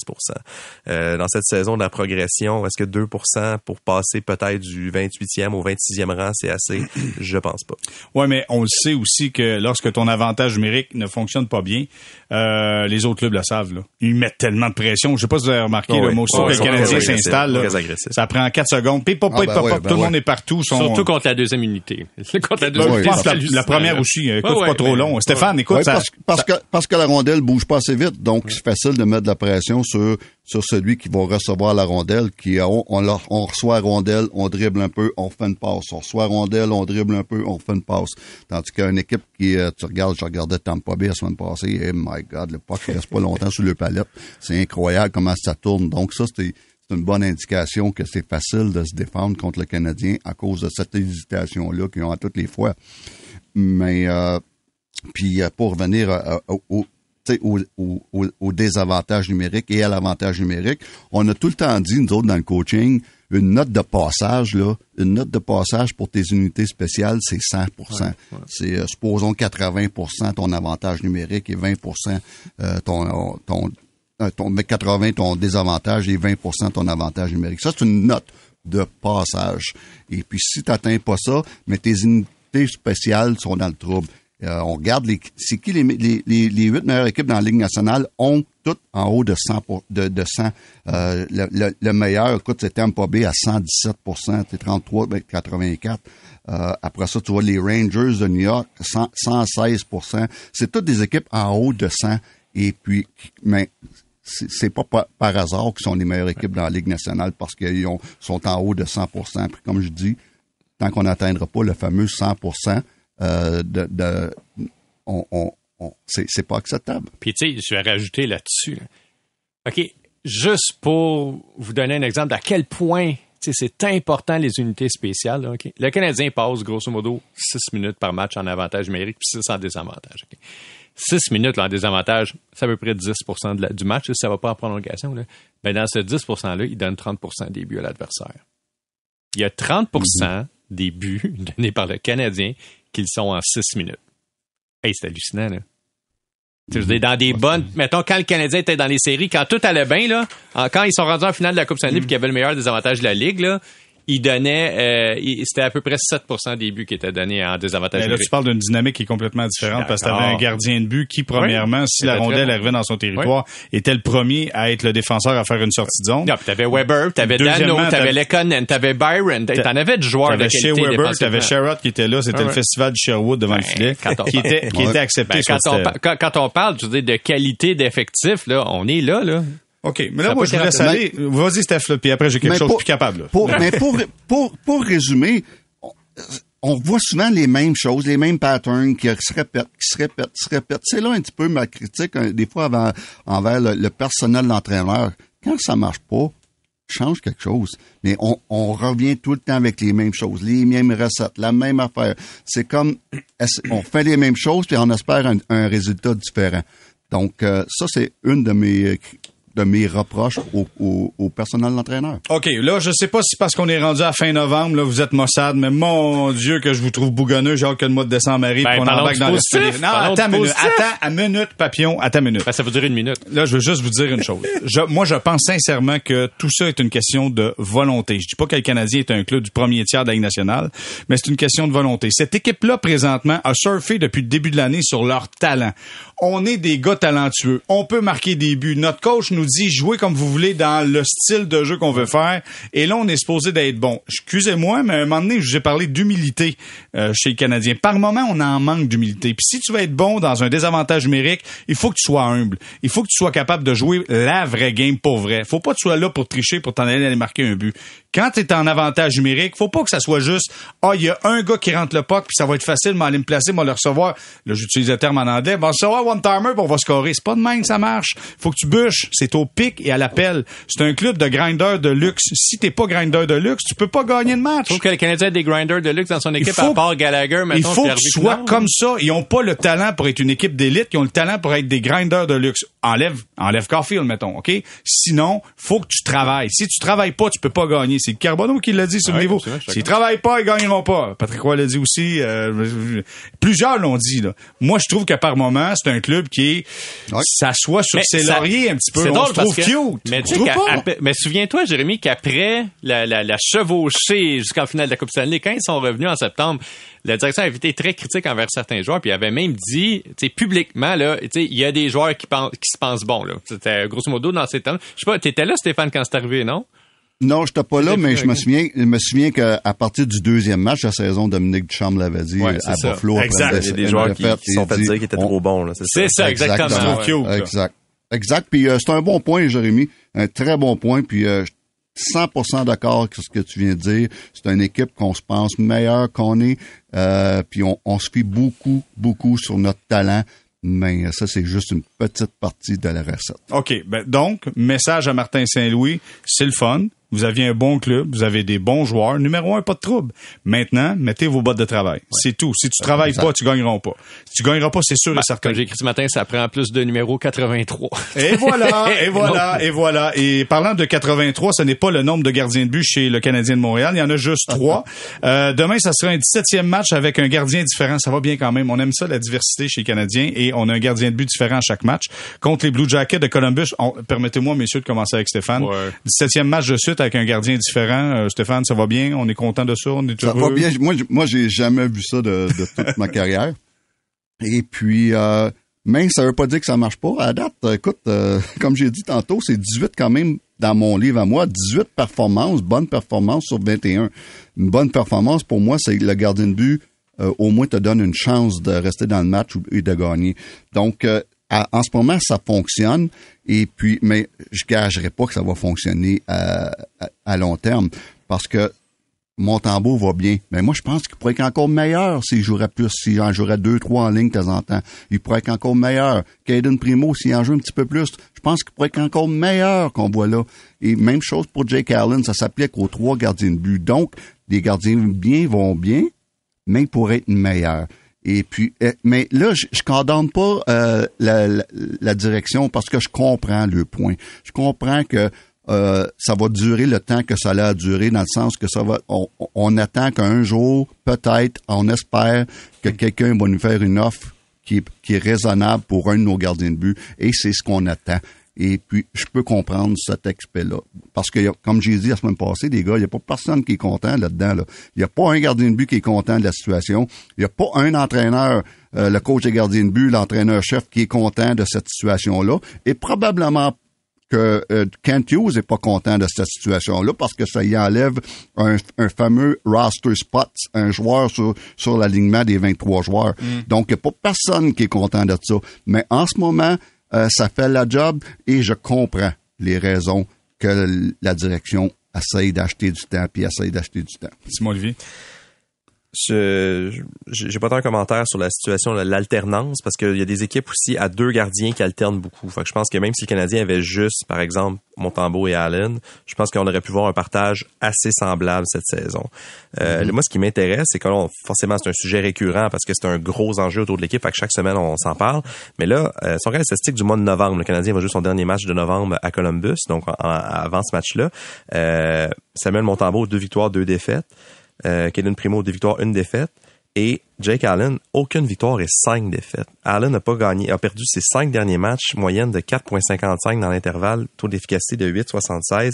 B: euh, Dans cette saison de la progression, est-ce que 2% pour passer peut-être du 28e au 26e rang, c'est assez? Je pense pas.
A: Ouais, mais on le sait aussi que lorsque ton avantage numérique ne fonctionne pas bien, euh, les autres clubs le savent. Là. Ils mettent tellement de pression. Je sais pas si vous avez remarqué, le mot que le Canadien s'installe. Ça prend 4 secondes. Pip, pop, ah, ben pop, ben tout le monde est partout.
D: Surtout contre la deuxième unité.
A: contre la deuxième unité. La, première aussi. Écoute, pas trop long. Stéphane, écoute.
C: Ça, parce, que, parce que la rondelle bouge pas assez vite. Donc, c'est facile de mettre de la pression sur sur celui qui va recevoir la rondelle, qui on, on, on, reçoit la rondelle, on dribble un peu, on fait une passe. On reçoit la rondelle, on dribble un peu, on fait une passe. Tandis qu'une équipe qui, euh, tu regardes, je regardais Tampa Bay la semaine passée, oh my God, le puck reste pas longtemps sur le palette. C'est incroyable comment ça tourne. Donc ça, c'est une bonne indication que c'est facile de se défendre contre le Canadien à cause de cette hésitation-là qu'ils ont à toutes les fois. Mais euh, puis euh, pour revenir au, au, au, au, désavantage numérique et à l'avantage numérique. On a tout le temps dit, nous autres, dans le coaching, une note de passage, là, une note de passage pour tes unités spéciales, c'est 100 C'est, euh, supposons, 80% ton avantage numérique et 20 euh, ton, ton, euh, ton, 80 ton désavantage et 20% ton avantage numérique. Ça, c'est une note de passage. Et puis, si tu n'atteins pas ça, mais tes unités spéciales sont dans le trouble. Euh, on regarde les, c'est qui les, les, les, huit meilleures équipes dans la Ligue nationale ont toutes en haut de 100 de, de 100. Euh, le, le, meilleur, écoute, c'est Tampa Bay à 117% c'est 33 84. Euh, après ça, tu vois les Rangers de New York 116% C'est toutes des équipes en haut de 100 et puis mais c'est pas par, hasard qu'ils sont les meilleures équipes dans la Ligue nationale parce qu'ils sont en haut de 100% Puis comme je dis, tant qu'on n'atteindra pas le fameux 100 euh, de, on, c'est pas acceptable.
D: Puis tu sais, je vais rajouter là-dessus. OK, juste pour vous donner un exemple d'à quel point c'est important les unités spéciales. Le Canadien passe grosso modo 6 minutes par match en avantage numérique puis 6 en désavantage. 6 minutes en désavantage, c'est à peu près 10% du match. Ça ça va pas en prolongation. Là. Ben, dans ce 10 %-là, il donne 30% des buts à l'adversaire. Il y a 30 mm-hmm. des buts donnés par le Canadien qu'ils sont en six minutes. Hey, c'est hallucinant, là. Sais, dans des bonnes. Mettons, quand le Canadien était dans les séries, quand tout allait bien, là, quand ils sont rendus en finale de la Coupe Stanley et qu'ils avaient le meilleur des avantages de la Ligue, là, il donnait, euh, c'était à peu près 7 des buts qui étaient donnés en désavantage.
A: là, tu parles d'une dynamique qui est complètement différente parce que tu avais un gardien de but qui, premièrement, si la rondelle arrivait dans son territoire, était le premier à être le défenseur à faire une sortie de zone.
D: Non, tu avais Weber, tu avais Dano, tu avais Lekonen, tu avais Byron, tu en avais de joueurs de qualité.
A: Chez Weber, tu avais Sherrod qui était là, c'était le festival de Sherwood devant le ben, filet, qui était, qui était accepté.
D: Ben, quand, on, quand, on parle, je veux dire, de qualité d'effectif, là, on est là, là.
A: OK. Mais là, moi, je vous laisse aller. Vas-y, Steph, puis après, j'ai quelque chose de plus capable.
C: Pour, mais pour, pour, pour résumer, on voit souvent les mêmes choses, les mêmes patterns qui se répètent, qui se répètent, qui se répètent. C'est là un petit peu ma critique, hein, des fois, envers le, personnel d'entraîneur. Quand ça marche pas, change quelque chose. Mais on, on, revient tout le temps avec les mêmes choses, les mêmes recettes, la même affaire. C'est comme, on fait les mêmes choses, puis on espère un, résultat différent. Donc, euh, ça, c'est une de mes de mes reproches au, au, au personnel d'entraîneur.
A: OK, là, je sais pas si parce qu'on est rendu à fin novembre, là, vous êtes Mossad, mais mon Dieu que je vous trouve bougonneux, genre que le mois de décembre arrive,
D: Ben,
A: qu'on embarque dans le
D: positif,
A: Non,
D: parlons
A: attends minute, attends, à minute, papillon, attends minute.
D: Ben, ça va durer une minute.
A: Là, je veux juste vous dire une chose. Je- moi, je pense sincèrement que tout ça est une question de volonté. Je dis pas que le Canadien est un club du premier tiers de la Ligue nationale, mais c'est une question de volonté. Cette équipe-là, présentement, a surfé depuis le début de l'année sur leur talent. On est des gars talentueux. On peut marquer des buts. Notre coach nous dit jouez comme vous voulez dans le style de jeu qu'on veut faire. Et là, on est supposé d'être bon. Excusez-moi, mais à un moment donné, je vous ai parlé d'humilité euh, chez les Canadiens. Par moment, on en manque d'humilité. Puis si tu veux être bon dans un désavantage numérique, il faut que tu sois humble. Il faut que tu sois capable de jouer la vraie game pour vrai. Faut pas que tu sois là pour tricher, pour t'en aller marquer un but. Quand tu es en avantage numérique, faut pas que ça soit juste ah il y a un gars qui rentre le puck puis ça va être facile, mais aller me placer, moi le recevoir. Là j'utilise le terme en anglais, bon recevoir one timer, puis on va scorer. C'est pas de même que ça marche. Faut que tu bûches, c'est au pic et à l'appel. C'est un club de grinder de luxe. Si t'es pas grinder de luxe, tu peux pas gagner de match.
D: Trouve que le Canadien a des grinders de luxe dans son équipe,
A: faut-
D: à part Gallagher,
A: Il
D: mettons,
A: faut sois
D: Pinard.
A: comme ça. Ils ont pas le talent pour être une équipe d'élite. Ils ont le talent pour être des grinders de luxe. Enlève, enlève Caulfield, mettons, OK? Sinon, faut que tu travailles. Si tu travailles pas, tu peux pas gagner. C'est Carbonneau qui l'a dit sur le niveau. S'ils travaillent pas, ils gagneront pas. Patrick Roy l'a dit aussi. euh, plusieurs l'ont dit, là. Moi, je trouve que par moment, c'est un club qui
C: Ouais.
A: s'assoit sur
D: Mais
A: ses
D: ça-
A: lauriers un petit peu.
D: C'est
A: On
D: drôle
A: se
D: parce
A: trouve
D: que,
A: cute.
D: mais
A: Tu
D: sais après- mais souviens-toi, Jérémy, qu'après la, la, la chevauchée jusqu'en finale de la Coupe Stanley, quand ils sont revenus en septembre, la direction avait été très critique envers certains joueurs, puis il avait même dit, tu sais, publiquement, là, tu sais, il y a des joueurs qui pensent, qui se pensent bons, là. C'était grosso modo dans ces temps. Je sais pas, t'étais là, Stéphane, quand c'est arrivé, non?
C: Non, je n'étais pas là, mais je me souviens, je me souviens qu'à partir du deuxième match de la saison, Dominique Duchamp l'avait dit
A: Ouais,
C: à
A: ça.
C: Buffalo.
A: Exact.
B: Il y a des joueurs qui, sont fait dire qu'ils étaient
C: on-
B: trop bons. là, C'est ça.
D: Exactement.
A: Cute.
C: Exact. Exact. Puis euh, c'est un bon point, Jérémy. Un très bon point. Puis euh, 100% d'accord avec ce que tu viens de dire. C'est une équipe qu'on se pense meilleure qu'on est. Euh, puis on, on se fie beaucoup, beaucoup sur notre talent. Mais ça, c'est juste une petite partie de la recette.
A: OK. Ben, donc, message à Martin Saint-Louis, c'est le fun. Vous aviez un bon club, vous avez des bons joueurs. Numéro un, pas de trouble. Maintenant, mettez vos bottes de travail. C'est tout. Si tu travailles pas, tu gagneras pas. Si tu gagneras pas, c'est sûr et certain.
D: Comme j'ai écrit ce matin, ça prend plus de numéro 83.
A: Et voilà, et voilà, et voilà. Et parlant de 83, ce n'est pas le nombre de gardiens de but chez le Canadien de Montréal. Il y en a juste trois. Euh, demain, ça sera un 17e match avec un gardien différent. Ça va bien quand même. On aime ça, la diversité chez les Canadiens. Et on a un gardien de but différent à chaque match. Contre les Blue Jackets de Columbus, on- permettez-moi, messieurs, de commencer avec Stéphane.
D: Ouais.
A: 17e match de suite avec un gardien différent. Euh, Stéphane, ça va bien? On est content de ça? On est
C: Ça va bien. Moi, moi, j'ai jamais vu ça de, de toute ma carrière. Et puis, euh, mais ça veut pas dire que ça marche pas. À date, écoute, euh, comme j'ai dit tantôt, c'est 18 quand même dans mon livre à moi. 18 performances, bonne performance sur 21. Une bonne performance, pour moi, c'est que le gardien de but, euh, au moins, te donne une chance de rester dans le match et de gagner. Donc, euh, en ce moment, ça fonctionne. Et puis, mais je gagerai pas que ça va fonctionner à, à- à long terme parce que Montembeau va bien. Mais moi, je pense qu'il pourrait être encore meilleur s'il jouerait plus, s'il en jouerait deux, trois en ligne de temps en temps. Il pourrait être encore meilleur. Caden Primo, s'il en joue un petit peu plus, je pense qu'il pourrait être encore meilleur qu'on voit là. Et même chose pour Jake Allen, ça s'applique aux trois gardiens de but. Donc, les gardiens bien vont bien, mais ils pourraient être meilleurs. Et puis, euh, mais là, je, je condamne pas euh, la, direction parce que je comprends le point. Je comprends que euh, ça va durer le temps que ça a duré, dans le sens que ça va. On, on attend qu'un jour, peut-être, on espère que quelqu'un va nous faire une offre qui qui est raisonnable pour un de nos gardiens de but, et c'est ce qu'on attend. Et puis, je peux comprendre cet aspect-là. Parce que, comme j'ai dit la semaine passée, les gars, il n'y a pas personne qui est content là-dedans. Là. Il n'y a pas un gardien de but qui est content de la situation. Il n'y a pas un entraîneur, euh, le coach des gardiens de but, l'entraîneur-chef qui est content de cette situation-là. Et probablement que euh, Kent Hughes n'est pas content de cette situation-là parce que ça y enlève un, un fameux roster spot, un joueur sur, sur l'alignement des 23 joueurs. Donc, il n'y a pas personne qui est content de ça. Mais en ce moment, euh, ça fait la job et je comprends les raisons que la direction essaye d'acheter du temps puis essaye d'acheter du temps.
A: Simon Olivier.
B: Je j'ai pas tant un commentaire sur la situation de l'alternance parce qu'il y a des équipes aussi à deux gardiens qui alternent beaucoup. Fait que je pense que même si le Canadien avait juste, par exemple, Montembeau et Allen, je pense qu'on aurait pu voir un partage assez semblable cette saison. Euh, mm-hmm. Moi, ce qui m'intéresse, c'est que forcément, c'est un sujet récurrent parce que c'est un gros enjeu autour de l'équipe. Fait que chaque semaine, on s'en parle. Mais là, euh, si on regarde statistique du mois de novembre, le Canadien va jouer son dernier match de novembre à Columbus, donc avant ce match-là. Euh, Samuel Montembeau, deux victoires, deux défaites. Euh, Primo, deux victoires, une défaite. Et Jake Allen, aucune victoire et cinq défaites. Allen n'a pas gagné, a perdu ses cinq derniers matchs, moyenne de 4,55 dans l'intervalle, taux d'efficacité de 8,76.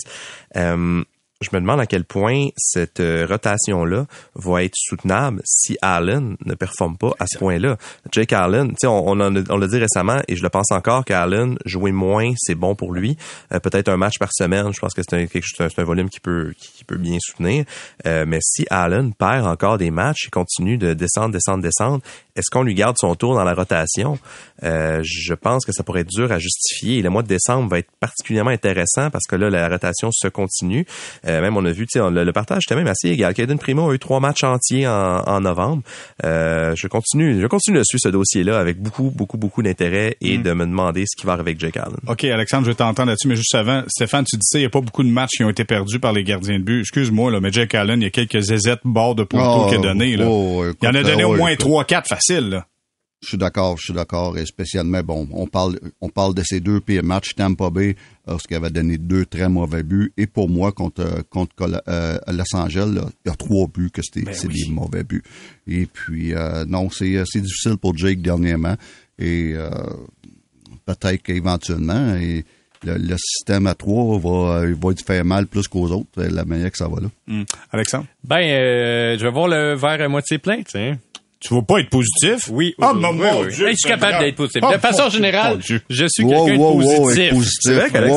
B: Euh, je me demande à quel point cette euh, rotation-là va être soutenable si Allen ne performe pas à ce point-là. Jake Allen, on, on, on l'a dit récemment et je le pense encore qu'Allen jouer moins, c'est bon pour lui. Euh, peut-être un match par semaine, je pense que c'est un, volume qui peut qui peut bien soutenir. Euh, mais si Allen perd encore des matchs et continue de descendre, descendre, descendre, est-ce qu'on lui garde son tour dans la rotation? Je pense que ça pourrait être dur à justifier. Le mois de décembre va être particulièrement intéressant parce que là, la rotation se continue. Même, on a vu, le, le partage était même assez égal. Caden Primo a eu trois matchs entiers en, novembre. Euh, je continue, je continue de suivre ce dossier-là avec beaucoup, beaucoup, beaucoup d'intérêt et mm. de me demander ce qui va arriver avec Jake Allen.
A: OK, Alexandre, je vais t'entendre là-dessus, mais juste avant, Stéphane, tu disais, il n'y a pas beaucoup de matchs qui ont été perdus par les gardiens de but. Excuse-moi, là, mais Jake Allen, il y a quelques zézettes bord de poteau oh, qu'il a donné, là. Oh, il y en a donné au moins trois, quatre faciles, là.
C: Je suis d'accord, je suis d'accord, et spécialement, bon, on parle, on parle de ces deux pires matchs, Tampa Bay, lorsqu'il avait donné deux très mauvais buts, et pour moi, contre, contre euh, Los Angeles, il y a trois buts que c'était, ben des mauvais buts. Et puis, euh, non, c'est, difficile pour Jake dernièrement, et euh, peut-être qu'éventuellement, et le, système à trois va, va faire mal plus qu'aux autres, la manière que ça va là.
A: Hmm. Alexandre?
D: Ben, je vais voir le verre à moitié plein, tu sais.
A: Tu vas pas être positif?
D: Oui.
A: Oh, mon oui,
D: je suis capable d'être positif. de façon générale, je suis quelqu'un de positif.
C: C'est vrai qu'Alex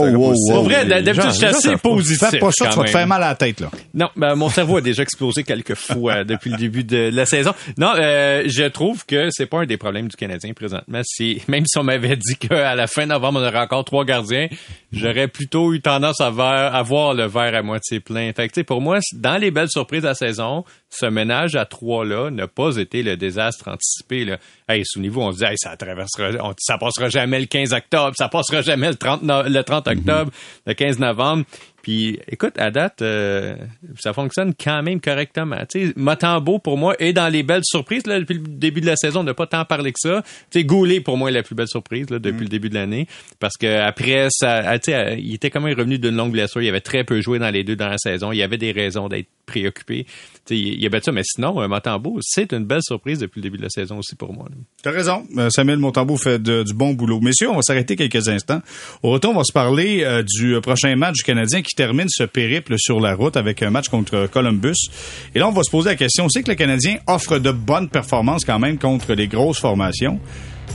D: Pour vrai, d'habitude, je suis assez positif.
A: Fais pas ça, tu vas te faire mal à la tête, là.
D: Non, ben, mon cerveau a déjà explosé quelques fois depuis le début de la saison. Non, euh, je trouve que c'est pas un des problèmes du Canadien présentement. C'est, même si on m'avait dit qu'à la fin novembre, on aurait encore trois gardiens, j'aurais plutôt eu tendance à, voir le verre à moitié plein. Fait que, pour moi, dans les belles surprises de la saison, ce ménage à trois-là n'a pas été le désastre anticipé. Là. Hey, souvenez-vous, on se dit, hey, ça traversera, ça passera jamais le 15 octobre, ça passera jamais le 30, le 30 mhm. octobre, le 15 novembre. Puis, écoute, à date, euh, ça fonctionne quand même correctement. Tu sais, Matambo, pour moi, est dans les belles surprises. Là, depuis le début de la saison, on n'a pas tant parlé que ça. Tu sais, Goulet, pour moi, est la plus belle surprise là, depuis mm. le début de l'année. Parce que après, ça, ah, tu sais, il était quand même revenu d'une longue blessure. Il avait très peu joué dans les deux dans la saison. Il y avait des raisons d'être préoccupé. Il avait ça, mais sinon, euh, Matambo, c'est une belle surprise depuis le début de la saison aussi pour moi.
A: Tu as raison. Euh, Samuel Montambeau fait du bon boulot. Messieurs, on va s'arrêter quelques instants. Au retour, on va se parler du prochain match du Canadien qui termine ce périple sur la route avec un match contre Columbus. Et là, on va se poser la question, on sait que le Canadien offre de bonnes performances quand même contre les grosses formations.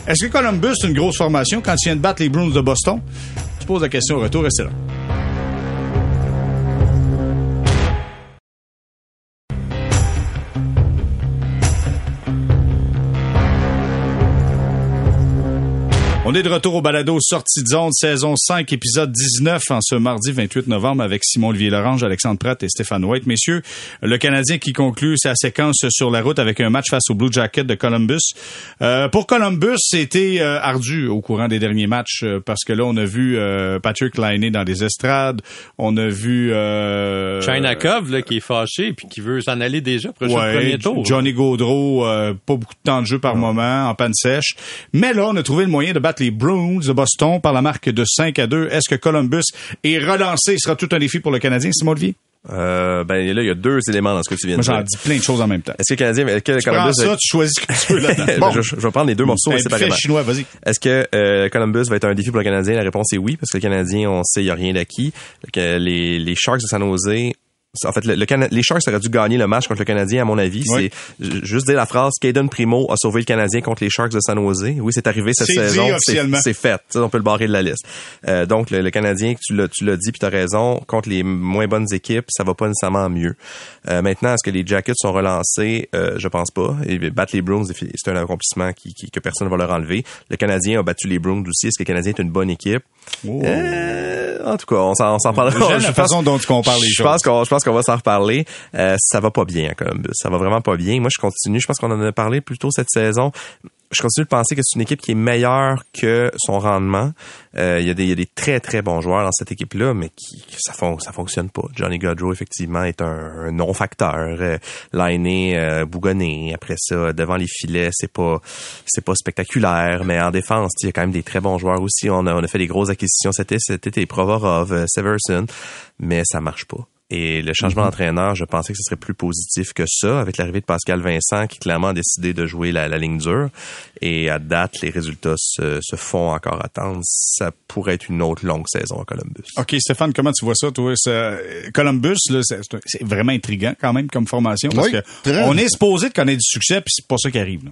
A: Est-ce que Columbus est une grosse formation quand il vient de battre les Bruins de Boston? Je pose la question au retour, restez là. On est de retour au balado Sortie de zone, saison 5, épisode 19, en ce mardi 28 novembre avec Simon-Olivier Lorange, Alexandre Pratt et Stéphane White. Messieurs, le Canadien qui conclut sa séquence sur la route avec un match face au Blue Jacket de Columbus. Euh, pour Columbus, c'était euh, ardu au courant des derniers matchs euh, parce que là, on a vu Patrick Liney dans des estrades. On a vu...
D: China Cove, là, qui est fâché et qui veut s'en aller déjà pour le premier tour.
A: Johnny Gaudreau, pas beaucoup de temps de jeu par moment, en panne sèche. Mais là, on a trouvé le moyen de battre les Bruins de Boston par la marque de 5 à 2. Est-ce que Columbus est relancé? Ce sera tout un défi pour le Canadien, Simon Olivier?
B: Euh, ben là, il y a deux éléments dans ce que tu viens de dire.
A: J'en dis plein de choses en même temps.
B: Est-ce que le Canadien, est-ce que
A: tu Columbus prends ça, tu choisis ce que tu veux là-dedans.
B: je, je, vais prendre les deux morceaux
A: ben, séparément. chinois, vas-y.
B: Est-ce que euh, Columbus va être un défi pour le Canadien? La réponse est oui, parce que le Canadien, on sait, il y a rien d'acquis. Les, les Sharks de San Jose en fait, le, les Sharks auraient dû gagner le match contre le Canadien, à mon avis. C'est juste dire la phrase Caden Primo a sauvé le Canadien contre les Sharks de San Jose. Oui, c'est arrivé cette saison. C'est fait. on peut le barrer de la liste. Euh, donc, le, Canadien, tu l'as, tu l'as dit, puis t'as raison, contre les moins bonnes équipes, ça va pas nécessairement mieux. Euh, maintenant, est-ce que les Jackets sont relancés? Euh, je pense pas. Et battre les Bruins, c'est un accomplissement qui, que personne ne va leur enlever. Le Canadien a battu les Bruins aussi. Est-ce que le Canadien est une bonne équipe? Oh. Euh, en tout cas, on s'en, on s'en parlera.
A: la façon dont tu compares les
B: je Pense qu'on, je pense qu'on va s'en reparler. Euh, ça va pas bien à Columbus. Ça va vraiment pas bien. Moi, je continue. Je pense qu'on en a parlé plus tôt cette saison je continue de penser que c'est une équipe qui est meilleure que son rendement. Euh, il, y a des, il, y a des, très, très bons joueurs dans cette équipe-là, mais qui ça, fon ça fonctionne pas. Johnny Gaudreau, effectivement, est un, non-facteur. Euh, Lainé, euh. Après ça, devant les filets, c'est pas c'est pas spectaculaire, mais en défense, il y a quand même des très bons joueurs aussi. On a, on a fait des grosses acquisitions cet été, cet Provorov, euh, Severson, mais ça marche pas. Et le changement mhm. d'entraîneur, je pensais que ce serait plus positif que ça, avec l'arrivée de Pascal Vincent, qui clairement a décidé de jouer la, ligne dure. Et à date, les résultats se, font encore attendre. Ça pourrait être une autre longue saison à Columbus.
A: OK, Stéphane, comment tu vois ça, toi? Columbus, c'est vraiment intriguant quand même comme formation, parce que on est supposé de connaître du succès, puis c'est pas ça qui arrive. Là.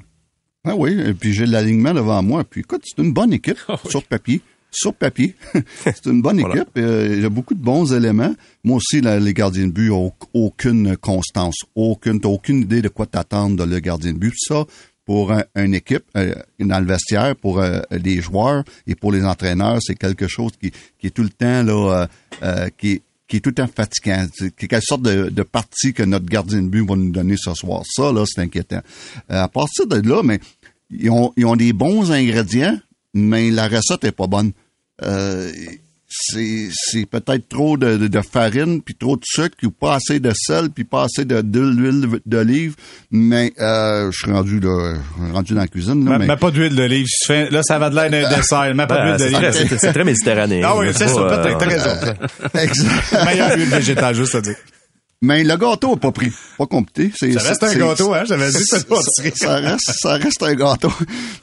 C: Ah oui, et puis j'ai l'alignement devant moi. Puis écoute, c'est une bonne équipe ah sur papier sur papier. c'est une bonne équipe. Euh, il y a beaucoup de bons éléments. Moi aussi, les gardiens de but n'ont aucune constance, aucune, t'as aucune idée de quoi t'attendre de le gardien de but. Ça, pour une équipe, euh, dans le vestiaire, pour euh, les joueurs et pour les entraîneurs, c'est quelque chose qui, qui, est tout le temps là, qui est qui est tout le temps fatigant. C'est quelle sorte de, de partie que notre gardien de but va nous donner ce soir. Ça, là, c'est inquiétant. à partir de là, mais ils ont, ils ont des bons ingrédients, mais la recette est pas bonne. Euh, c'est peut-être trop de, de, farine puis trop de sucre ou pas assez de sel puis pas assez de d'huile d'olive. Mais euh, je suis rendu là, rendu dans la cuisine là,
A: mais, mais pas d'huile d'olive là ça va de l'air d'un dessert. Mais pas d'huile d'olive.
B: c'est très méditerranéen
A: ah oui c'est ça peut-être t'as raison. Exact. Meilleure huile végétale juste à dire
C: mais le gâteau n'a pas pris. Pas compliqué.
A: ça reste un gâteau, hein? J'avais dit ça,
C: ça, reste, ça reste un gâteau.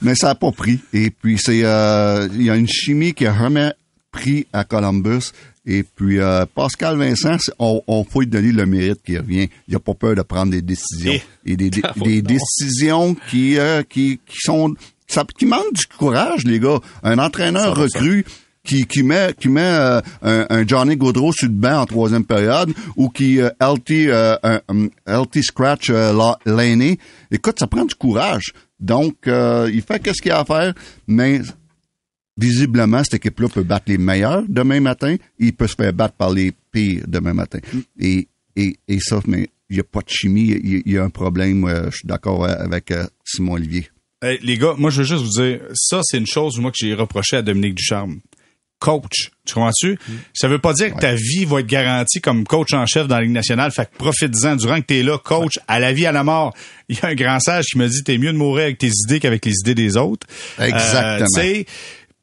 C: Mais ça n'a pas pris. Et puis, c'est, euh, il y a une chimie qui a jamais pris à Columbus. Et puis, euh, Pascal Vincent, on, on faut lui donner le mérite qui revient. Il n'a pas peur de prendre des décisions. Et, des, des, décisions qui, euh, qui, qui sont, ça, qui manquent du courage, les gars. Un entraîneur recru, qui, qui met, qui met euh, un, Johnny Gaudreau sur le banc en troisième période ou qui euh, LT, euh, um, LT Scratch l'année. Écoute, ça prend du courage. Donc, il fait qu'est-ce qu'il a à faire, mais visiblement, cette équipe-là peut battre les meilleurs demain matin. Il peut se faire battre par les pires demain matin. Et, et, et ça, mais il n'y a pas de chimie. Il y, a un problème. je suis d'accord avec Simon Olivier.
A: les gars, moi, je veux juste vous dire, ça, c'est une chose, moi, que j'ai reproché à Dominique Ducharme coach. Tu comprends-tu? Ça veut pas dire que ta vie va être garantie comme coach en chef dans la Ligue nationale. Fait que profite-en. Durant que t'es là, coach, à la vie, à la mort. Il y a un grand sage qui me dit, t'es mieux de mourir avec tes idées qu'avec les idées des autres.
C: Exactement.
A: Euh,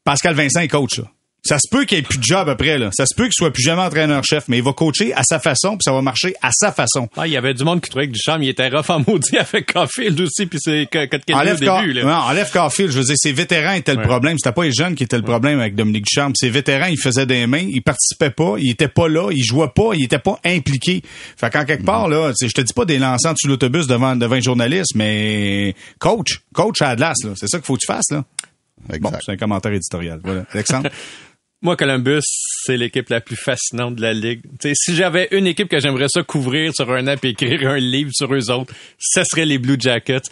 A: Pascal Vincent est coach, là. Ça se peut qu'il ait plus de job après, là. Ça se peut qu'il soit plus jamais entraîneur-chef, mais il va coacher à sa façon, puis ça va marcher à sa façon.
D: Ah, il y avait du monde qui trouvait que Duchamp, il était rough en maudit avec Caulfield aussi, puis c'est
A: enlève au début, là. Non, enlève Caulfield. Je veux dire, ses vétérans étaient le problème. C'était pas les jeunes qui étaient le problème avec Dominique Duchamp. Ses vétérans, ils faisaient des mains, ils participaient pas, ils étaient pas là, ils jouaient pas, ils étaient pas impliqués. Fait qu'en quelque part, là, je te dis pas des lançants sur l'autobus devant, devant un journaliste, mais coach, coach à Atlas, là. C'est ça qu'il faut que tu fasses, là. Bon, c'est un commentaire éditorial. Voilà. Alexandre?
D: Moi, Columbus, c'est l'équipe la plus fascinante de la ligue. si j'avais une équipe que j'aimerais ça couvrir sur un app et écrire un livre sur eux autres, ce serait les Blue Jackets.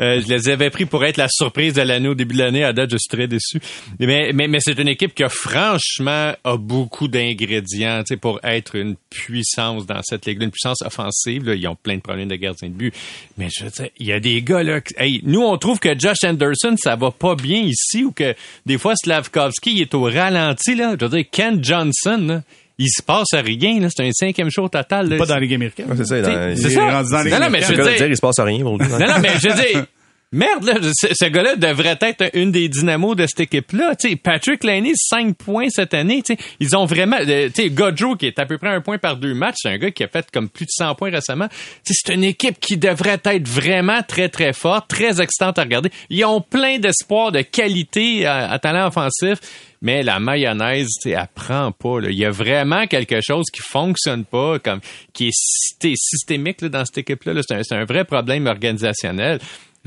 D: Euh, je les avais pris pour être la surprise de l'année au début de l'année. À date, je suis très déçu. Mais, mais, mais c'est une équipe qui a franchement a beaucoup d'ingrédients pour être une puissance dans cette ligue, une puissance offensive. Là. Ils ont plein de problèmes de gardien de but. Mais je veux dire, il y a des gars là. Hey, nous, on trouve que Josh Anderson, ça va pas bien ici ou que des fois Slavkovski est au ralenti. Là. Je veux dire, Ken Johnson, là, il se passe rien. Là. C'est un cinquième show total. Là.
A: Pas dans la Ligue américaine.
B: c'est ça. Dans,
A: c'est ça. Rendu dans les non,
D: non, mais je veux dire,
B: il se passe rien. non,
D: non, mais je veux dire, Merde, ce, gars-là devrait être une des dynamos de cette équipe-là. Patrick Laney, 5 points cette année. Ils ont vraiment... Euh, sais, Godreau, qui est à peu près un point par deux matchs, c'est un gars qui a fait comme plus de 100 points récemment. C'est une équipe qui devrait être vraiment très, très forte, très excitante à regarder. Ils ont plein d'espoir, de qualité à, à talent offensif mais la mayonnaise, tu elle prend pas. Il y a vraiment quelque chose qui fonctionne pas, comme qui est systémique là, dans cette équipe-là. C'est un, vrai problème organisationnel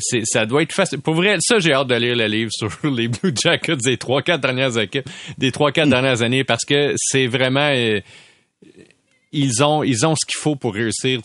D: ça doit être facile. Pour vrai, ça, j'ai hâte de lire le livre sur les Blue Jackets des trois, quatre dernières équipes, des trois, quatre dernières années parce que c'est vraiment, euh, ils ont, ils ont ce qu'il faut pour réussir,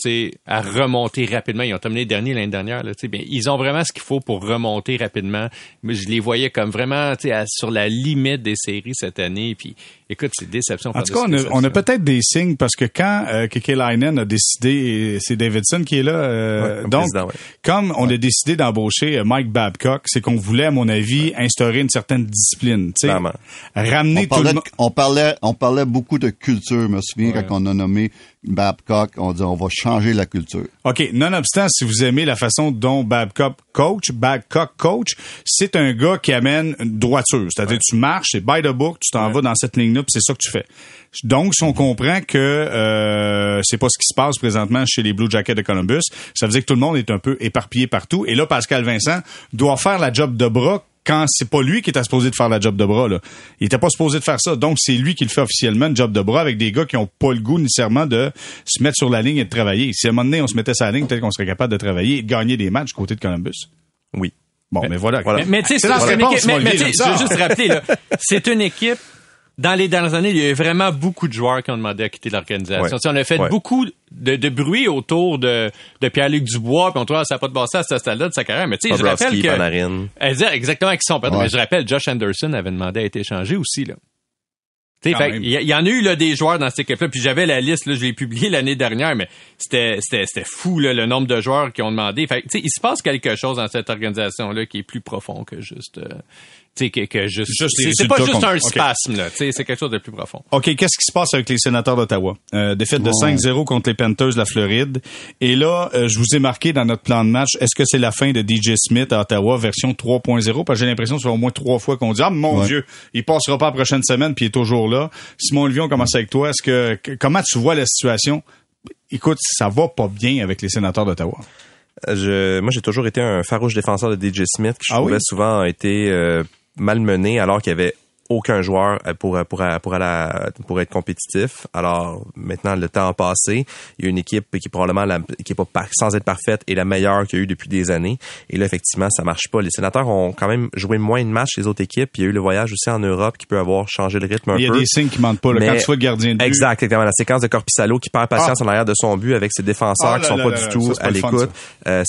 D: à remonter rapidement. Ils ont terminé dernier l'année dernière, là, bien, ils ont vraiment ce qu'il faut pour remonter rapidement. Je les voyais comme vraiment, sur la limite des séries cette année, puis Écoute, c'est déception.
A: En tout cas, on a, on a peut-être des signes parce que quand euh, Kekelainen a décidé, c'est Davidson qui est là, euh,
B: Ouais, comme
A: donc
B: ouais.
A: comme on a décidé d'embaucher euh, Mike Babcock, c'est qu'on voulait, à mon avis, instaurer une certaine discipline. tu sais.
B: Clairement.
A: Ramener
C: On
A: tout
C: parlait,
A: le
C: de-
A: monde.
C: on parlait, on parlait beaucoup de culture. Je me souviens
D: Ouais.
C: quand on a nommé Babcock, on dit on va changer la culture.
A: OK, nonobstant, si vous aimez la façon dont Babcock coach, Babcock coach, c'est un gars qui amène une droiture. C'est-à-dire, tu marches, c'est by the book, tu t'en vas dans cette ligne-là, puis c'est ça que tu fais. Donc, si on comprend que euh, c'est pas ce qui se passe présentement chez les Blue Jackets de Columbus, ça veut dire que tout le monde est un peu éparpillé partout. Et là, Pascal Vincent doit faire la job de bras quand c'est pas lui qui était supposé de faire la job de bras. Là. Il était pas supposé de faire ça. Donc, c'est lui qui le fait officiellement, une job de bras, avec des gars qui ont pas le goût nécessairement de se mettre sur la ligne et de travailler. Si à un moment donné, on se mettait sur la ligne, peut-être qu'on serait capable de travailler et de gagner des matchs du côté de Columbus.
B: Oui.
A: Bon, mais, voilà.
B: voilà.
D: Mais, mais tu sais, c'est une
A: réponse,
D: équipe. Mais, mais je veux juste rappeler, là, c'est une équipe. Dans les dernières années, il y a eu vraiment beaucoup de joueurs qui ont demandé à quitter l'organisation.
B: Ouais.
D: Tu sais, On a fait
B: Ouais.
D: beaucoup de, de bruit autour de, de Pierre-Luc Dubois, puis on trouve que ça n'a pas de bon sens à ce stade-là de sa carrière. Mais tu sais, je rappelle que...
B: Panarin.
D: Elle dit exactement qui sont perdus.
C: Ouais.
D: Mais je rappelle, Josh Anderson avait demandé à être échangé aussi, là. Tu sais,
A: Quand
D: fait
A: même.
D: il y, en a eu là, des joueurs dans cette équipe-là, puis j'avais la liste, là, je l'ai publiée l'année dernière, mais c'était c'était c'était fou là, le nombre de joueurs qui ont demandé. Fait que, tu sais, il se passe quelque chose dans cette organisation-là qui est plus profond que juste, euh, sais, que, que juste. C'est c'est pas juste un spasme là, c'est quelque chose de plus profond.
A: OK, qu'est-ce qui se passe avec les sénateurs d'Ottawa? Euh, défaite de
C: Ouais.
A: 5-0 contre les Panthers de la Floride. Et là, euh, je vous ai marqué dans notre plan de match, est-ce que c'est la fin de DJ Smith à Ottawa, version 3.0? Parce que j'ai l'impression que c'est au moins trois fois qu'on dit, ah mon
C: Ouais.
A: Dieu, il passera pas la prochaine semaine, puis il est toujours là. Simon Olivier, on commence avec toi. Est-ce que, que- comment tu vois la situation? Écoute, ça va pas bien avec les sénateurs d'Ottawa.
B: Je, moi, j'ai toujours été un farouche défenseur de DJ Smith, qui je
A: Ah
B: trouvais
A: oui?
B: souvent a été euh, malmené alors qu'il y avait aucun joueur euh, pour pour pour aller pour être compétitif. Alors maintenant le temps a passé, il y a une équipe qui est probablement la, qui est pas sans être parfaite et la meilleure qu'il y a eu depuis des années. Et là effectivement ça marche pas. Les sénateurs ont quand même joué moins de matchs que les autres équipes. Il y a eu le voyage aussi en Europe qui peut avoir changé le rythme un
A: Il y a
B: peu.
A: des signes qui mentent pas. là.
B: Mais-
A: Quand tu gardien de but,
B: Exact, exactement. La séquence de Corpissalo qui perd patience en arrière de son but avec ses défenseurs
A: Ah
B: qui
A: là
B: sont
A: là
B: pas du tout
A: ça, c'est pas
B: à l'écoute. Euh,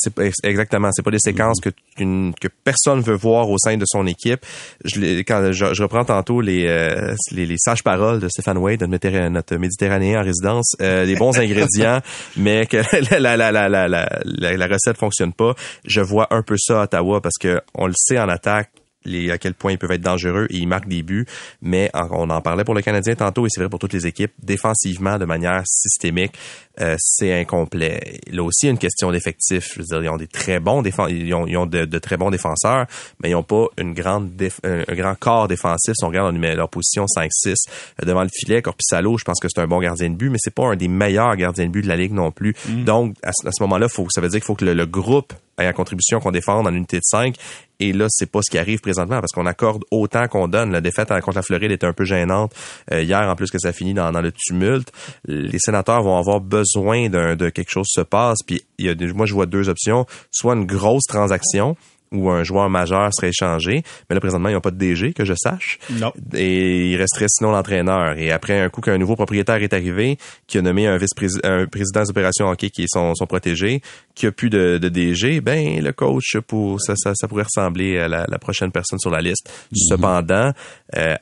B: exactement, c'est pas des séquences que qu'une- que personne veut voir au sein de son équipe. Je, quand je, je reprends tantôt les euh, les, les sages paroles de Stéphane Wade, notre, notre méditerranéen en résidence, euh, les bons ingrédients, mais que la, la, la, la, la, la, la recette fonctionne pas. Je vois un peu ça à Ottawa parce que on le sait en attaque les, à quel point ils peuvent être dangereux et ils marquent des buts. Mais en- on en parlait pour le Canadien tantôt et c'est vrai pour toutes les équipes. Défensivement, de manière systémique, euh, c'est incomplet. Là aussi, il y a une question d'effectif. Je veux dire, ils ont des très bons défenseurs, ils ont, ils ont de, de très bons défenseurs, mais ils n'ont pas une grande déf- un, un grand corps défensif. Si on regarde leur, leur position 5-6 euh, devant le filet, Corpissalo, je pense que c'est un bon gardien de but, mais c'est pas un des meilleurs gardiens de but de la ligue non plus. Donc, à, ce- à ce moment-là, faut, ça veut dire qu'il faut que le, le groupe ait la contribution qu'on défende en unité de 5. Et là, c'est pas ce qui arrive présentement parce qu'on accorde autant qu'on donne. La défaite contre la Floride était un peu gênante euh, hier, en plus que ça finit dans, dans le tumulte. Les sénateurs vont avoir besoin d'un- de quelque chose se passe. Puis il y a, moi, je vois deux options. Soit une grosse transaction où un joueur majeur serait échangé. Mais là, présentement, ils n'ont pas de DG, que je sache.
A: Non.
B: Et il resterait sinon l'entraîneur. Et après un coup qu'un nouveau propriétaire est arrivé, qui a nommé un vice-président, un président des opérations hockey qui est son, son protégé, qui a plus de, de DG, ben le coach pour ça, ça, ça pourrait ressembler à la, la prochaine personne sur la liste. Cependant, euh,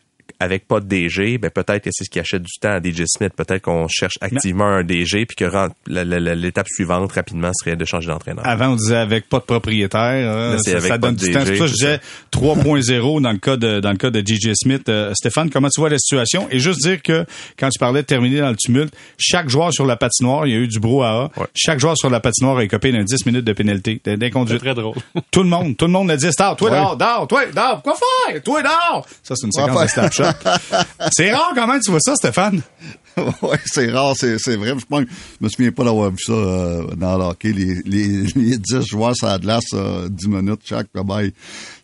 B: avec pas de DG, ben peut-être que c'est ce qui achète du temps à DJ Smith. Peut-être qu'on cherche activement un DG, puis que l'étape suivante rapidement serait de changer d'entraîneur.
A: Avant, on disait avec pas de propriétaire. hein,
B: Là,
A: ça, donne du temps. C'est
B: DG,
A: pour ça que je disais 3.0 dans le cas de dans le cas de DJ Smith. Euh, Stéphane, comment tu vois la situation? Et juste dire que quand tu parlais de terminer dans le tumulte, chaque joueur sur la patinoire, il y a eu du brouhaha.
B: Ouais.
A: Chaque joueur sur la patinoire a écopé d'un 10 minutes de pénalité, d'inconduite.
D: très drôle.
A: Tout le monde, tout le monde a dit Star, toi
C: Ouais.
A: dehors, dehors, toi dehors, quoi faire, toi dehors. Ça c'est une séquence de Snapchat. c'est rare quand même, tu vois ça, Stéphane.
C: ouais, c'est rare, c'est, vrai. Je pense, je me souviens pas d'avoir vu ça euh, dans le hockey. Les, les, les 10 joueurs sur la glace, euh, 10 minutes chaque, bye.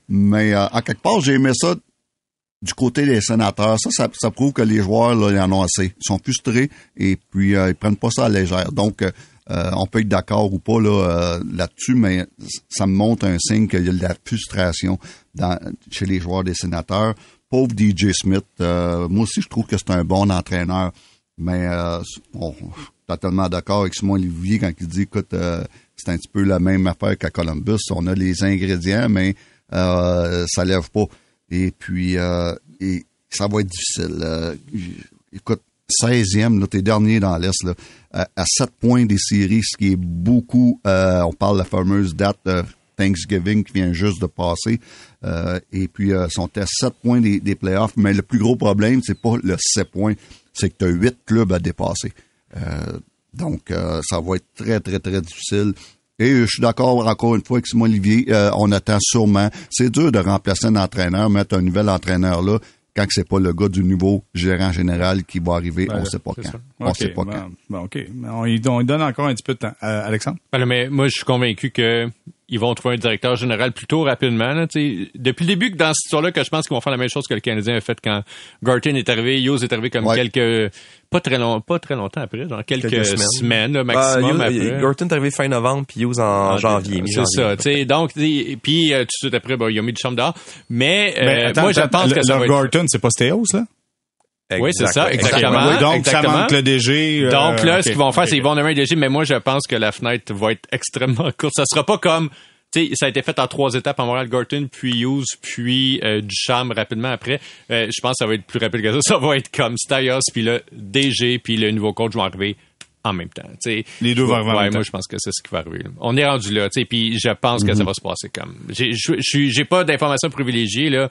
C: Mais euh, à quelque part, j'ai aimé ça du côté des sénateurs. Ça, ça, ça prouve que les joueurs, là, ils en ont assez. Ils sont frustrés et puis euh, ils prennent pas ça à légère. Donc, euh, on peut être d'accord ou pas là, euh, là-dessus, mais ça me montre un signe qu'il y a de la frustration dans, chez les joueurs des sénateurs. Pauvre DJ Smith, euh, moi aussi je trouve que c'est un bon entraîneur, mais euh, bon, je suis totalement d'accord avec Simon Olivier quand il dit, écoute, euh, c'est un petit peu la même affaire qu'à Columbus. On a les ingrédients, mais euh, ça lève pas. Et puis, ça va être difficile. Écoute, 16e, là, t'es dernier dans l'Est, à, à 7 points des séries, ce qui est beaucoup. on parle de la fameuse date Thanksgiving qui vient juste de passer. Euh, et puis, euh, sont à 7 points des, des playoffs. Mais le plus gros problème, c'est pas le 7 points, c'est que tu as 8 clubs à dépasser. Euh, donc, euh, ça va être très, très, très difficile. Et je suis d'accord encore une fois avec Simon Olivier, euh, on attend sûrement. C'est dur de remplacer un entraîneur, mettre un nouvel entraîneur là, quand c'est pas le gars du nouveau gérant général qui va arriver, on sait pas quand.
A: ça.
C: On sait pas
A: bon,
C: quand.
A: bon, OK. On donne encore un petit peu de temps. Euh, Alexandre?
D: Voilà, mais moi, je suis convaincu que ils vont trouver un directeur général plutôt rapidement. Là, tu sais. depuis le début que dans cette histoire-là, que je pense qu'ils vont faire la même chose que le Canadien a fait quand Garten est arrivé, Hughes est arrivé comme
C: Ouais.
D: quelques pas très long, pas très longtemps après, genre quelques,
B: Quelques
D: semaines,
B: semaines.
D: là,
B: Bah,
D: maximum
B: Hughes-
D: après.
B: Gorton est arrivé fin novembre, puis Hughes en
D: Ah,
B: janvier.
D: C'est ça, tu sais. Donc, tu sais, puis euh, tout de suite après, bon, ils ont mis du chambre dehors. Mais, euh,
A: attends,
D: moi, je pense
A: le-
D: que ça
A: leur
D: va être...
A: Gorton, c'est pas Steos, là?
D: Oui, c'est ça,
B: Exact-
D: exactement.
A: Oui, donc, ça manque le DG. euh,
D: Donc là, ce qu'ils vont faire, c'est qu'ils vont nommer un DG, mais moi, je pense que la fenêtre va être extrêmement courte. Ça sera pas comme, tu sais, ça a été fait en trois étapes à Montréal, Gorton, puis Hughes, puis euh, Duchamp rapidement après. Euh, je pense que ça va être plus rapide que ça. Ça va être comme Styles, puis le DG, puis le nouveau coach vont arriver en même temps. tu sais.
A: Les deux vont arriver en
D: Ouais,
A: même
D: moi,
A: temps.
D: je pense que c'est ce qui va arriver. là. On est rendu là, tu sais, puis je pense que ça va se passer comme. J'ai pas d'informations privilégiées, là.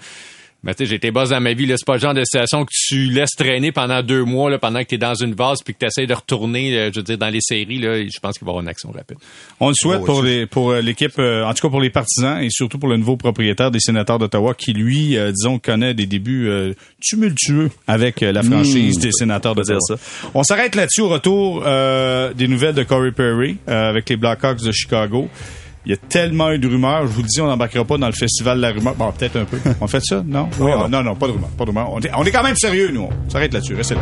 D: Mais tu sais, j'ai été boss dans ma vie, là. C'est pas le genre de situation que tu laisses traîner pendant deux mois, là, pendant que t'es dans une vase puis que t'essayes de retourner, euh, je veux dire, dans les séries, là. Je pense qu'il va y avoir une action rapide.
A: On le souhaite
C: Oh,
A: pour
C: oui,
A: les pour euh, l'équipe, euh, en tout cas pour les partisans et surtout pour le nouveau propriétaire des sénateurs d'Ottawa qui lui, euh, disons, connaît des débuts euh, tumultueux avec euh, la franchise des sénateurs
B: dire
A: d'Ottawa. On s'arrête là-dessus au retour euh, des nouvelles de Corey Perry euh, avec les Blackhawks de Chicago. Il y a tellement eu de rumeurs, je vous le dis, on n'embarquera pas dans le festival de la rumeur. Bon, peut-être un peu. On fait ça? Non? On- non, non, pas de rumeurs. Pas de rumeurs. On est, on est quand même sérieux, nous. On s'arrête là-dessus. Restez là.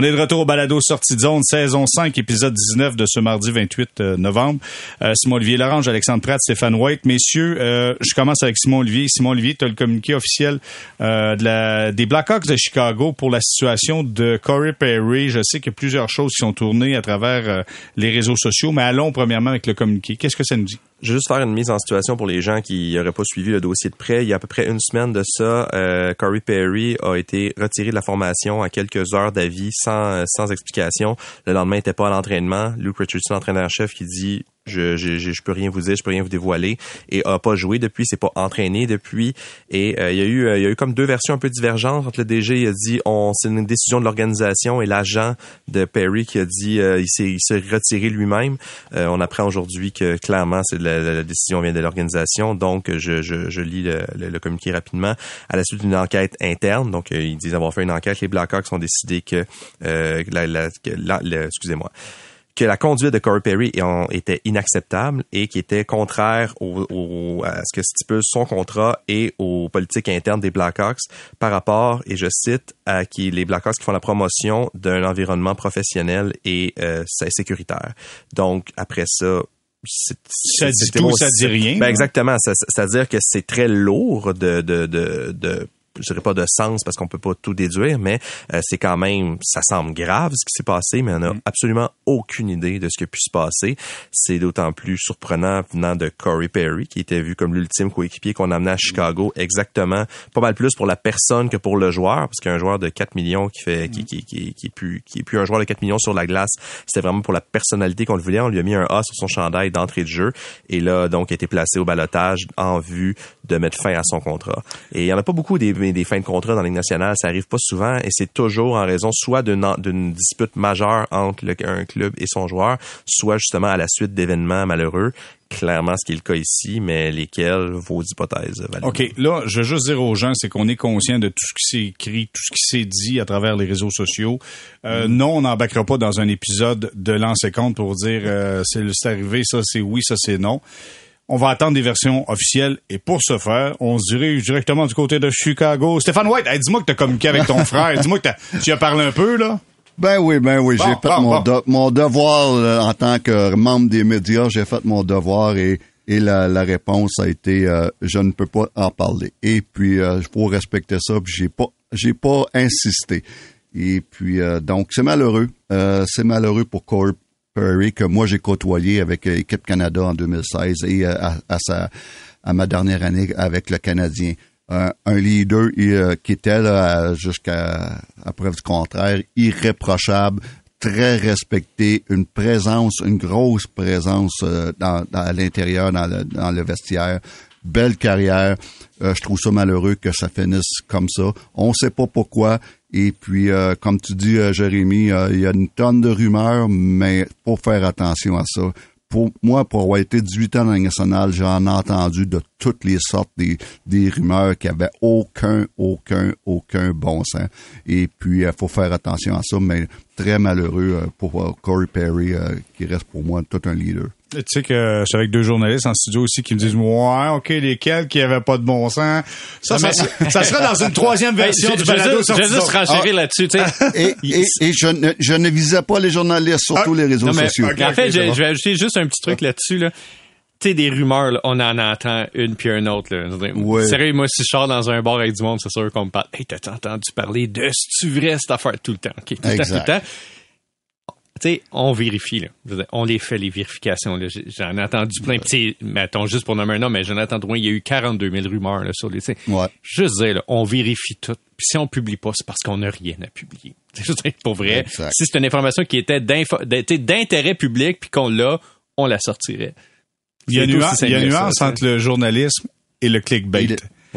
A: On est de retour au balado Sortie de zone, saison 5, épisode 19 de ce mardi 28 euh, novembre. Euh, Simon-Olivier Larange, Alexandre Pratt, Stéphane White. Messieurs, euh, je commence avec Simon-Olivier. Simon-Olivier, tu as le communiqué officiel euh, de la, des Blackhawks de Chicago pour la situation de Corey Perry. Je sais qu'il y a plusieurs choses qui sont tournées à travers euh, les réseaux sociaux, mais allons premièrement avec le communiqué. Qu'est-ce que ça nous dit?
B: Je vais juste faire une mise en situation pour les gens qui n'auraient pas suivi le dossier de près. Il y a à peu près une semaine de ça, euh, Corey Perry a été retiré de la formation à quelques heures d'avis sans explication. Le lendemain, il n'était pas à l'entraînement. Luke Richardson, entraîneur-chef, qui dit je, je, je, peux rien vous dire, je peux rien vous dévoiler. Et a pas joué depuis, s'est pas entraîné depuis. Et euh, il y a eu euh, il y a eu comme deux versions un peu divergentes entre le DG il a dit on c'est une décision de l'organisation et l'agent de Perry qui a dit euh, il s'est il s'est retiré lui-même. Euh, on apprend aujourd'hui que clairement c'est la, la- décision vient de l'organisation. Donc je, je, je lis le, le- communiqué rapidement. À la suite d'une enquête interne donc euh, ils disent avoir fait une enquête les Blackhawks ont décidé que la, la, que la- excusez-moi que la conduite de Corey Perry était inacceptable et qui était contraire au, au- à ce que stipule son contrat et aux politiques internes des Blackhawks par rapport, et je cite, à qui les Blackhawks qui font la promotion d'un environnement professionnel et euh, sécuritaire. Donc après ça, c'est-
A: Ça dit tout, ça dit rien.
B: Ben exactement. Ça- C'est-à-dire que c'est très lourd de, de, de, de je dirais pas de sens parce qu'on peut pas tout déduire, mais euh, c'est quand même, ça semble grave ce qui s'est passé, mais on n'a absolument aucune idée de ce qui a pu se passer. C'est d'autant plus surprenant venant de Corey Perry, qui était vu comme l'ultime coéquipier qu'on amenait à Chicago, exactement, pas mal plus pour la personne que pour le joueur, parce qu'un joueur de 4 millions qui fait, qui, qui, qui, qui est plus, qui est plus un joueur de 4 millions sur la glace, c'était vraiment pour la personnalité qu'on le voulait. On lui a mis un A sur son chandail d'entrée de jeu, et là, donc, a été placé au balotage en vue de mettre fin à son contrat. Et il y en a pas beaucoup des, des fins de contrat dans la Ligue nationale, ça arrive pas souvent et c'est toujours en raison soit d'une dispute majeure entre le- un club et son joueur, soit justement à la suite d'événements malheureux. Clairement, ce qui est le cas ici, mais lesquels vos hypothèses valident.
A: OK, là, je veux juste dire aux gens, c'est qu'on est conscient de tout ce qui s'est écrit, tout ce qui s'est dit à travers les réseaux sociaux. Euh, Non, on n'embarquera pas dans un épisode de lancer compte pour dire euh, c'est arrivé, ça c'est oui, ça c'est non. On va attendre des versions officielles et pour ce faire, on se dirige directement du côté de Chicago. Stéphane White, hey, dis-moi que tu as communiqué avec ton frère. Dis-moi que t'as- tu as parlé un peu, là?
C: Ben oui, ben oui,
A: Bon,
C: j'ai fait
A: bon,
C: mon,
A: bon.
C: de- mon devoir euh, en tant que membre des médias, j'ai fait mon devoir et, et la, la réponse a été euh, je ne peux pas en parler. Et puis euh, il faut respecter ça, puis j'ai pas j'ai pas insisté. Et puis, euh, donc, c'est malheureux. Euh, c'est malheureux pour Corey Que moi, j'ai côtoyé avec l'équipe Canada en 2016 et à, à, ma dernière année avec le Canadien. un leader qui était jusqu'à preuve du contraire, irréprochable, très respecté, une présence, une grosse présence à l'intérieur, dans le, dans le vestiaire belle carrière. Euh, je trouve ça malheureux que ça finisse comme ça. On ne sait pas pourquoi. Et puis, euh, comme tu dis, euh, Jérémy, il y a une tonne de rumeurs, mais faut faire attention à ça. Pour moi, pour avoir été 18 ans dans la nationale, j'en ai entendu de toutes les sortes des, des rumeurs qui avaient aucun, aucun, aucun bon sens. Et puis, il faut faire attention à ça, mais très malheureux pour Corey Perry, qui reste pour moi tout un leader.
A: Tu sais que je suis avec deux journalistes en studio aussi qui me disent ouais ok lesquels qui avaient pas de bon sens ça ça, ça, sera dans une troisième version du balado
D: je vais juste ah. là-dessus tu sais
C: et, et, et, je, ne, je ne visais pas les journalistes surtout ah. les réseaux sociaux
D: en fait je, vais ajouter juste un petit truc là-dessus là tu sais, des rumeurs, là, on en entend une puis une autre. Là. Ouais. Sérieux, moi, si je sors dans un bar avec du monde, c'est sûr qu'on me parle. Hey, t'as entendu parler de c'est vrai cette affaire? Tout le temps? OK, tout le temps, tout le temps tu sais, on vérifie, là. On les fait, les vérifications, J'en ai entendu plein. Ouais. mettons, juste pour nommer un nom, mais j'en ai entendu il y a eu 42 000 rumeurs, là, sur les,
C: ouais.
D: Juste dire, là, on vérifie tout. Puis si on publie pas, c'est parce qu'on n'a rien à publier. C'est pour vrai. Si c'est une information qui était d'intérêt public puis qu'on l'a, on la sortirait.
A: Il y a, nuance, il y a une nuance entre le journalisme et le clickbait.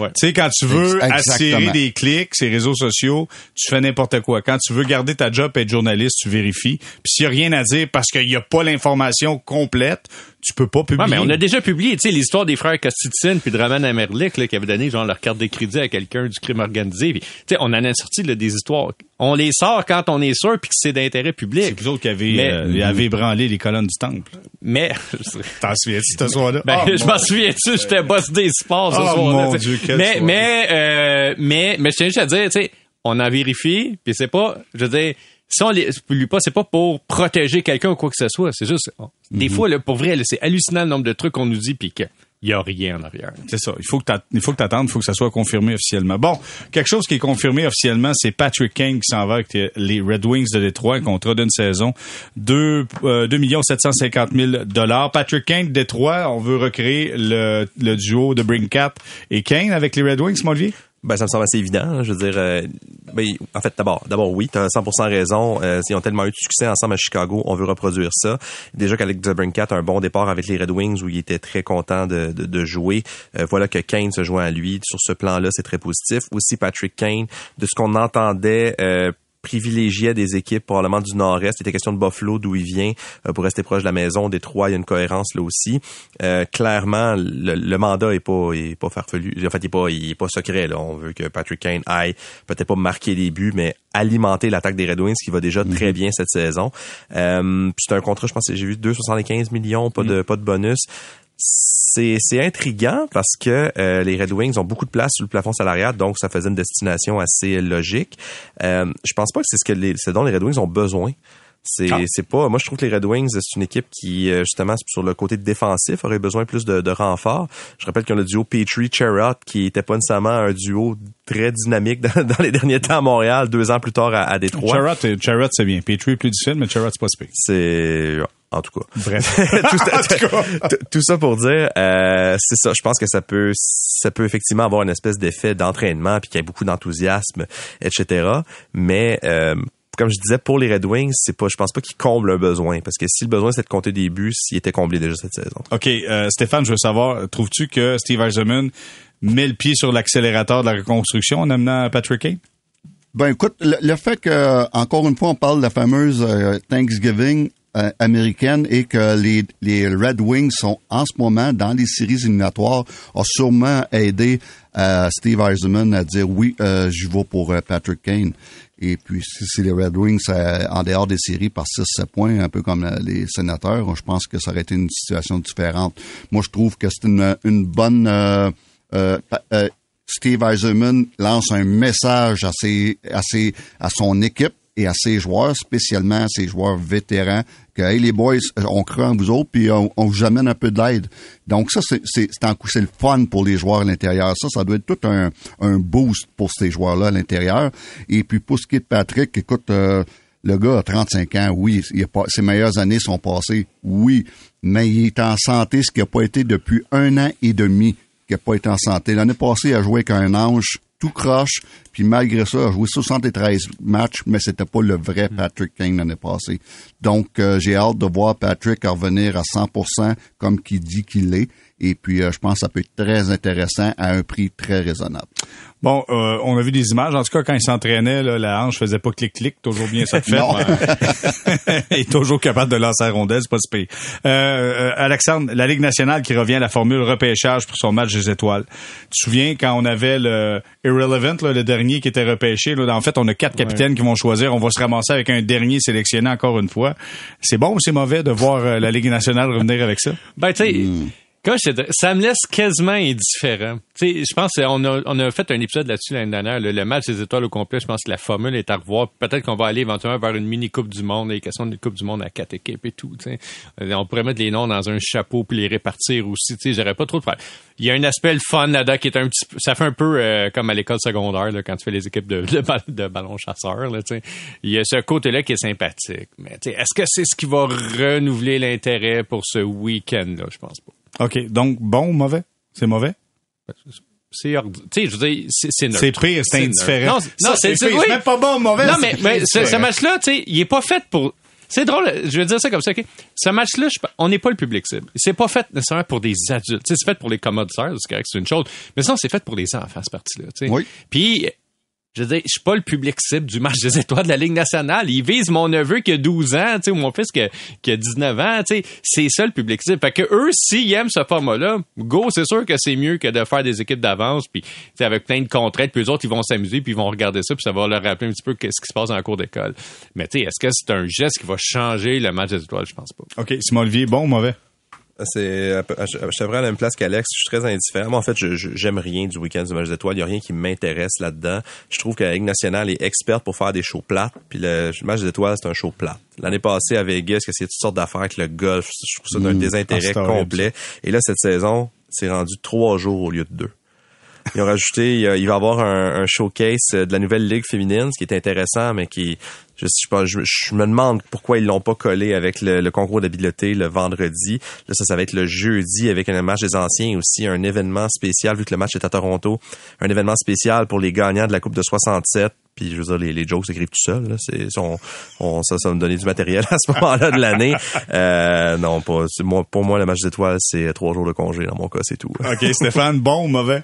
A: Tu sais, quand tu veux attirer des clics, ces réseaux sociaux, tu fais n'importe quoi. Quand tu veux garder ta job et être journaliste, tu vérifies. Puis s'il n'y a rien à dire parce qu'il n'y a pas l'information complète, tu peux pas publier.
D: mais on a déjà publié, tu sais, l'histoire des frères Costitine puis de Roman Amerlik, là, qui avait donné, genre, leur carte de crédit à quelqu'un du crime organisé. tu sais, on en a sorti, là, des histoires. On les sort quand on est sûr puis que c'est d'intérêt public.
A: C'est vous autres qui avez, euh, avez branlé les colonnes du temple.
D: Mais.
A: T'en souviens-tu ce soir-là?
D: Ben, oh, je m'en souviens-tu, j'étais boss des sports ce
A: oh,
D: soir-là.
A: Mon Dieu,
D: mais, mais, euh, mais, mais je tiens juste à dire, tu sais, on a vérifié, puis c'est pas, je veux dire, si on les publie pas, c'est pas pour protéger quelqu'un ou quoi que ce soit. C'est juste, des mhm. fois, là, pour vrai, c'est hallucinant le nombre de trucs qu'on nous dit puis qu'il y a rien en arrière.
A: C'est ça. Il faut que il faut que t'attendes, il faut que ça soit confirmé officiellement. Bon, quelque chose qui est confirmé officiellement, c'est Patrick Kane qui s'en va avec les Red Wings de Détroit, un contrat d'une saison, 2, euh, 2 750 000 dollars. Patrick Kane de Détroit, on veut recréer le, le duo de Brinkat et Kane avec les Red Wings, Olivier?
B: Ben, ça me semble assez évident. Hein. Je veux dire, euh, ben, en fait, d'abord, d'abord, oui, tu as 100% raison. Euh, ils ont tellement eu de succès ensemble à Chicago, on veut reproduire ça. Déjà qu'Alex DeBrincat a un bon départ avec les Red Wings où il était très content de, de, de jouer. Euh, voilà que Kane se joint à lui. Sur ce plan-là, c'est très positif. Aussi, Patrick Kane, de ce qu'on entendait euh, privilégiait des équipes probablement du nord-est. Il était question de Buffalo, d'où il vient, euh, pour rester proche de la maison. Détroit, il y a une cohérence là aussi. Euh, clairement, le, mandat est pas est pas farfelu. En fait, il est pas il est pas secret. Là. On veut que Patrick Kane aille peut-être pas marquer des buts, mais alimenter l'attaque des Red Wings, qui va déjà très mhm. bien cette saison. Euh, c'est un contrat, je pense, j'ai vu 2,75 millions, pas de mhm. pas de bonus c'est c'est intriguant parce que euh, les Red Wings ont beaucoup de place sur le plafond salarial, donc ça faisait une destination assez logique. Euh, je pense pas que c'est ce que les, ce dont les Red Wings ont besoin. C'est ah. c'est pas. Moi, je trouve que les Red Wings, c'est une équipe qui, euh, justement, sur le côté défensif, aurait besoin plus de, de renforts. Je rappelle qu'il y a le duo Petrie Cherrott qui était pas nécessairement un duo très dynamique dans, dans, les derniers temps à Montréal, deux ans plus tard à, à Détroit.
A: Cherrott, c'est bien. Petrie est plus difficile, mais Cherrott, c'est pas si
B: C'est en tout cas.
A: Bref.
B: tout, tout, ça pour dire, euh, c'est ça. Je pense que ça peut, ça peut effectivement avoir une espèce d'effet d'entraînement, puis qu'il y a beaucoup d'enthousiasme, etc. Mais euh, comme je disais, pour les Red Wings, c'est pas, je pense pas qu'ils comblent un besoin, parce que si le besoin c'est de compter des buts, s'il était comblé déjà cette saison.
A: Ok, euh, Stéphane, je veux savoir, trouves-tu que Steve Eisenman met le pied sur l'accélérateur de la reconstruction en amenant Patrick Kane?
C: Ben écoute, le, fait que encore une fois on parle de la fameuse Thanksgiving, euh, américaine et que les, les Red Wings sont en ce moment dans les séries éliminatoires a sûrement aidé euh, Steve Eisenman à dire oui, euh, je vais pour euh, Patrick Kane. Et puis, si c'est les Red Wings en dehors des séries par 6-7 points, un peu comme les sénateurs, je pense que ça aurait été une situation différente. Moi, je trouve que c'est une, une bonne... Steve Eisenman lance un message à, ses, à, ses, à son équipe et à ses joueurs, spécialement à ses joueurs vétérans, que hey, les boys, on croit en vous autres, puis on, vous amène un peu d'aide. Donc ça, c'est c'est le fun pour les joueurs à l'intérieur. Ça, ça doit être tout un, un boost pour ces joueurs-là à l'intérieur. Et puis pour ce qui est de Patrick, écoute, euh, le gars a 35 ans, oui, il a pas, ses meilleures années sont passées, oui, mais il est en santé, ce qui n'a pas été depuis un an et demi qu'il n'a pas été en santé. L'année passée, il a joué avec un ange tout croche, puis malgré ça, a joué 73 matchs, mais c'était pas le vrai Patrick Kane l'année passée. Donc, euh, j'ai hâte de voir Patrick revenir à 100% comme qu'il dit qu'il est. Et puis, euh, je pense que ça peut être très intéressant à un prix très raisonnable.
A: Bon, euh, on a vu des images. En tout cas, quand il s'entraînait, là, la hanche faisait pas clic-clic. Toujours bien ça fait.
C: Non.
A: il est toujours capable de lancer la rondelle, c'est pas si pire. Euh, euh, Alexandre, la Ligue nationale qui revient à la formule repêchage pour son match des étoiles. Tu te souviens quand on avait le Irrelevant, là, le dernier qui était repêché, là, en fait, on a quatre capitaines qui vont choisir. On va se ramasser avec un dernier sélectionné encore une fois. C'est bon ou c'est mauvais de voir euh, la Ligue nationale revenir avec ça?
D: Ben, tu sais, ça me laisse quasiment indifférent. Tu sais, je pense qu'on a, on a fait un épisode là-dessus l'année dernière, le, le match des étoiles au complet. Je pense que la formule est à revoir. Peut-être qu'on va aller éventuellement vers une mini Coupe du Monde, les questions d'une Coupe du Monde à quatre équipes et tout. Euh, On pourrait mettre les noms dans un chapeau puis les répartir aussi. Tu sais, j'aurais pas trop de problème. Il y a un aspect le fun là-dedans qui est un petit ça fait un peu euh, comme à l'école secondaire là, quand tu fais les équipes de, de, ball- de ballon chasseur. Tu sais. Il y a ce côté-là qui est sympathique. Mais tu sais, est-ce que c'est ce qui va renouveler l'intérêt pour ce week-end-là? Je pense pas.
A: OK. Donc, bon ou mauvais? C'est mauvais?
D: C'est Tu sais, je veux dire, c'est c'est neutre.
A: C'est pire, c'est
D: neutre.
A: indifférent.
D: Non, non,
A: c'est
D: oui.
A: Même pas bon ou mauvais.
D: Non, mais, mais ce, ce match-là, tu sais, il est pas fait pour. C'est drôle, je vais dire ça comme ça, OK? Ce match-là, je- on n'est pas le public cible. C'est pas fait nécessairement pour des adultes. C'est fait pour les commoditaires, c'est correct, c'est une chose. Mais sinon, c'est fait pour les enfants, cette partie-là. tu sais.
C: Oui.
D: Puis, je veux dire, je suis pas le public cible du match des étoiles de la Ligue nationale. Ils visent mon neveu qui a 12 ans, tu sais, ou mon fils qui a, qui a 19 ans, tu sais. C'est ça le public cible. Fait que eux, s'ils aiment ce format-là, go, c'est sûr que c'est mieux que de faire des équipes d'avance, puis avec plein de contraintes, puis eux autres, ils vont s'amuser, puis ils vont regarder ça, puis ça va leur rappeler un petit peu ce qui se passe en cours d'école. Mais tu sais, est-ce que c'est un geste qui va changer le match des étoiles? Je pense pas.
A: OK. Simon Olivier, bon ou mauvais?
B: C'est, à vraiment à la même place qu'Alex. Je suis très indifférent. Moi, en fait, je, je- j'aime rien du week-end du match des étoiles. Il y a rien qui m'intéresse là-dedans. Je trouve que la Ligue nationale est experte pour faire des shows plates. Puis le match des étoiles, c'est un show plat. L'année passée à Vegas, que c'est toutes sortes d'affaires avec le golf. Je trouve ça d'un
A: Mm.
B: désintérêt
A: Ah,
B: complet. Et là, cette saison, c'est rendu trois jours au lieu de deux. Ils ont rajouté, il va y avoir un, un showcase euh, de la nouvelle ligue féminine, ce qui est intéressant, mais qui, je, sais pas, je, je me demande pourquoi ils l'ont pas collé avec le, le concours d'habileté le vendredi. Là, ça, ça va être le jeudi avec un match des anciens aussi un événement spécial, vu que le match est à Toronto, un événement spécial pour les gagnants de la Coupe de 67. Puis je veux dire, les, les jokes s'écrivent tout seuls. Là. C'est, on, on- ça, ça va me donner du matériel à ce moment-là de l'année. Euh, non, pas. Moi, pour moi, le match d'étoiles, c'est trois jours de congé. Dans mon cas, c'est tout.
A: OK. Stéphane, bon ou mauvais?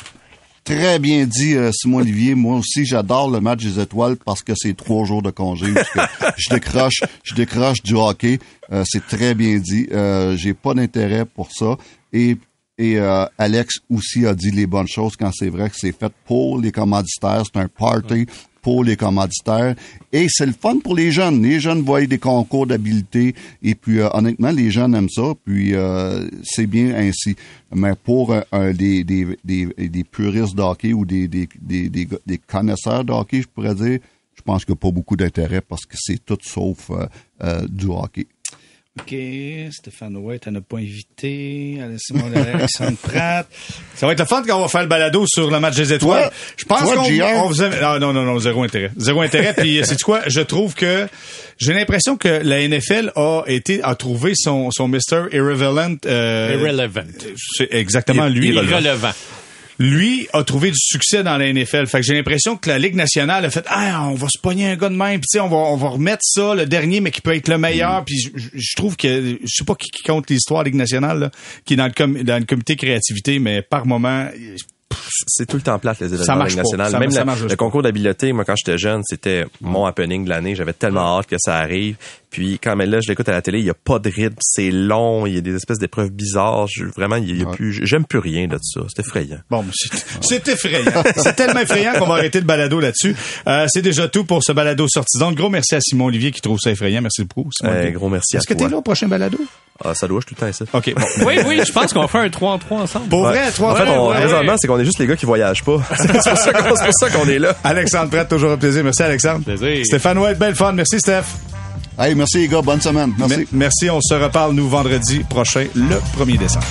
C: Très bien dit, euh, Simon Olivier. Moi aussi, j'adore le match des étoiles parce que c'est trois jours de congé. je décroche, je décroche du hockey. Euh, c'est très bien dit. Euh, J'ai pas d'intérêt pour ça. Et et euh, Alex aussi a dit les bonnes choses quand c'est vrai que c'est fait pour les commanditaires. C'est un party les commanditaires. Et c'est le fun pour les jeunes. Les jeunes voient des concours d'habileté. Et puis, euh, honnêtement, les jeunes aiment ça. Puis, euh, c'est bien ainsi. Mais pour des, puristes de ou des, des, connaisseurs de je pourrais dire, je pense qu'il n'y a pas beaucoup d'intérêt parce que c'est tout sauf euh, du hockey.
E: OK, Stéphane White, t'en as pas invité. Simon Alexandre Pratt.
A: Ça va être le fun quand on va faire le balado sur le match des étoiles.
C: Toi-
A: je pense qu'on on vous aime- ah, non, non, non, zéro intérêt. Zéro intérêt. Puis, c'est quoi? Je trouve que j'ai l'impression que la NFL a été, a trouvé son, son Mr. Irrelevant. euh,
D: Irrelevant.
A: C'est exactement lui.
D: Irrelevant.
A: Lui a trouvé du succès dans la NFL. Fait que j'ai l'impression que la Ligue nationale a fait ah on va se pogner un gars de même puis tu sais on va on va remettre ça le dernier mais qui peut être le meilleur puis je, trouve que je sais pas qui, qui compte l'histoire Ligue nationale là, qui est dans le com- dans le comité créativité mais par moment
B: c'est tout le temps plate les
A: Ça
B: événements.
A: Ça-
B: Même
A: ça
B: la-
A: marche
B: le concours d'habileté, moi quand j'étais jeune, c'était mon happening de l'année. J'avais tellement hâte que ça arrive. Puis quand même là, je l'écoute à la télé, il y a pas de rythme, c'est long, il y a des espèces d'épreuves bizarres. Je, vraiment, il y a plus, j'aime plus rien de ça. C'est effrayant.
A: Bon, c'est effrayant. c'est tellement effrayant qu'on va arrêter le balado là-dessus. Euh, c'est déjà tout pour ce balado sorti. Donc, gros merci à Simon Olivier qui trouve ça effrayant. Merci beaucoup.
B: Euh, gros merci
A: Est-ce que t'es là au prochain balado?
B: Ah, ça doit, je tout le temps ça.
A: OK. Bon.
D: oui, oui, je pense qu'on va faire un 3 en 3 ensemble.
A: Pour vrai, 3
B: en 3. En fait, on, raisonnement, c'est qu'on est juste les gars qui voyagent pas. c'est pour ça qu'on est là.
A: Alexandre Prête, toujours un plaisir. Merci, Alexandre.
D: Plaisir.
A: Stéphane White, belle fun. Merci, Steph.
C: Merci les gars, bonne semaine. Merci.
A: merci, on se reparle nous vendredi prochain, le 1er décembre.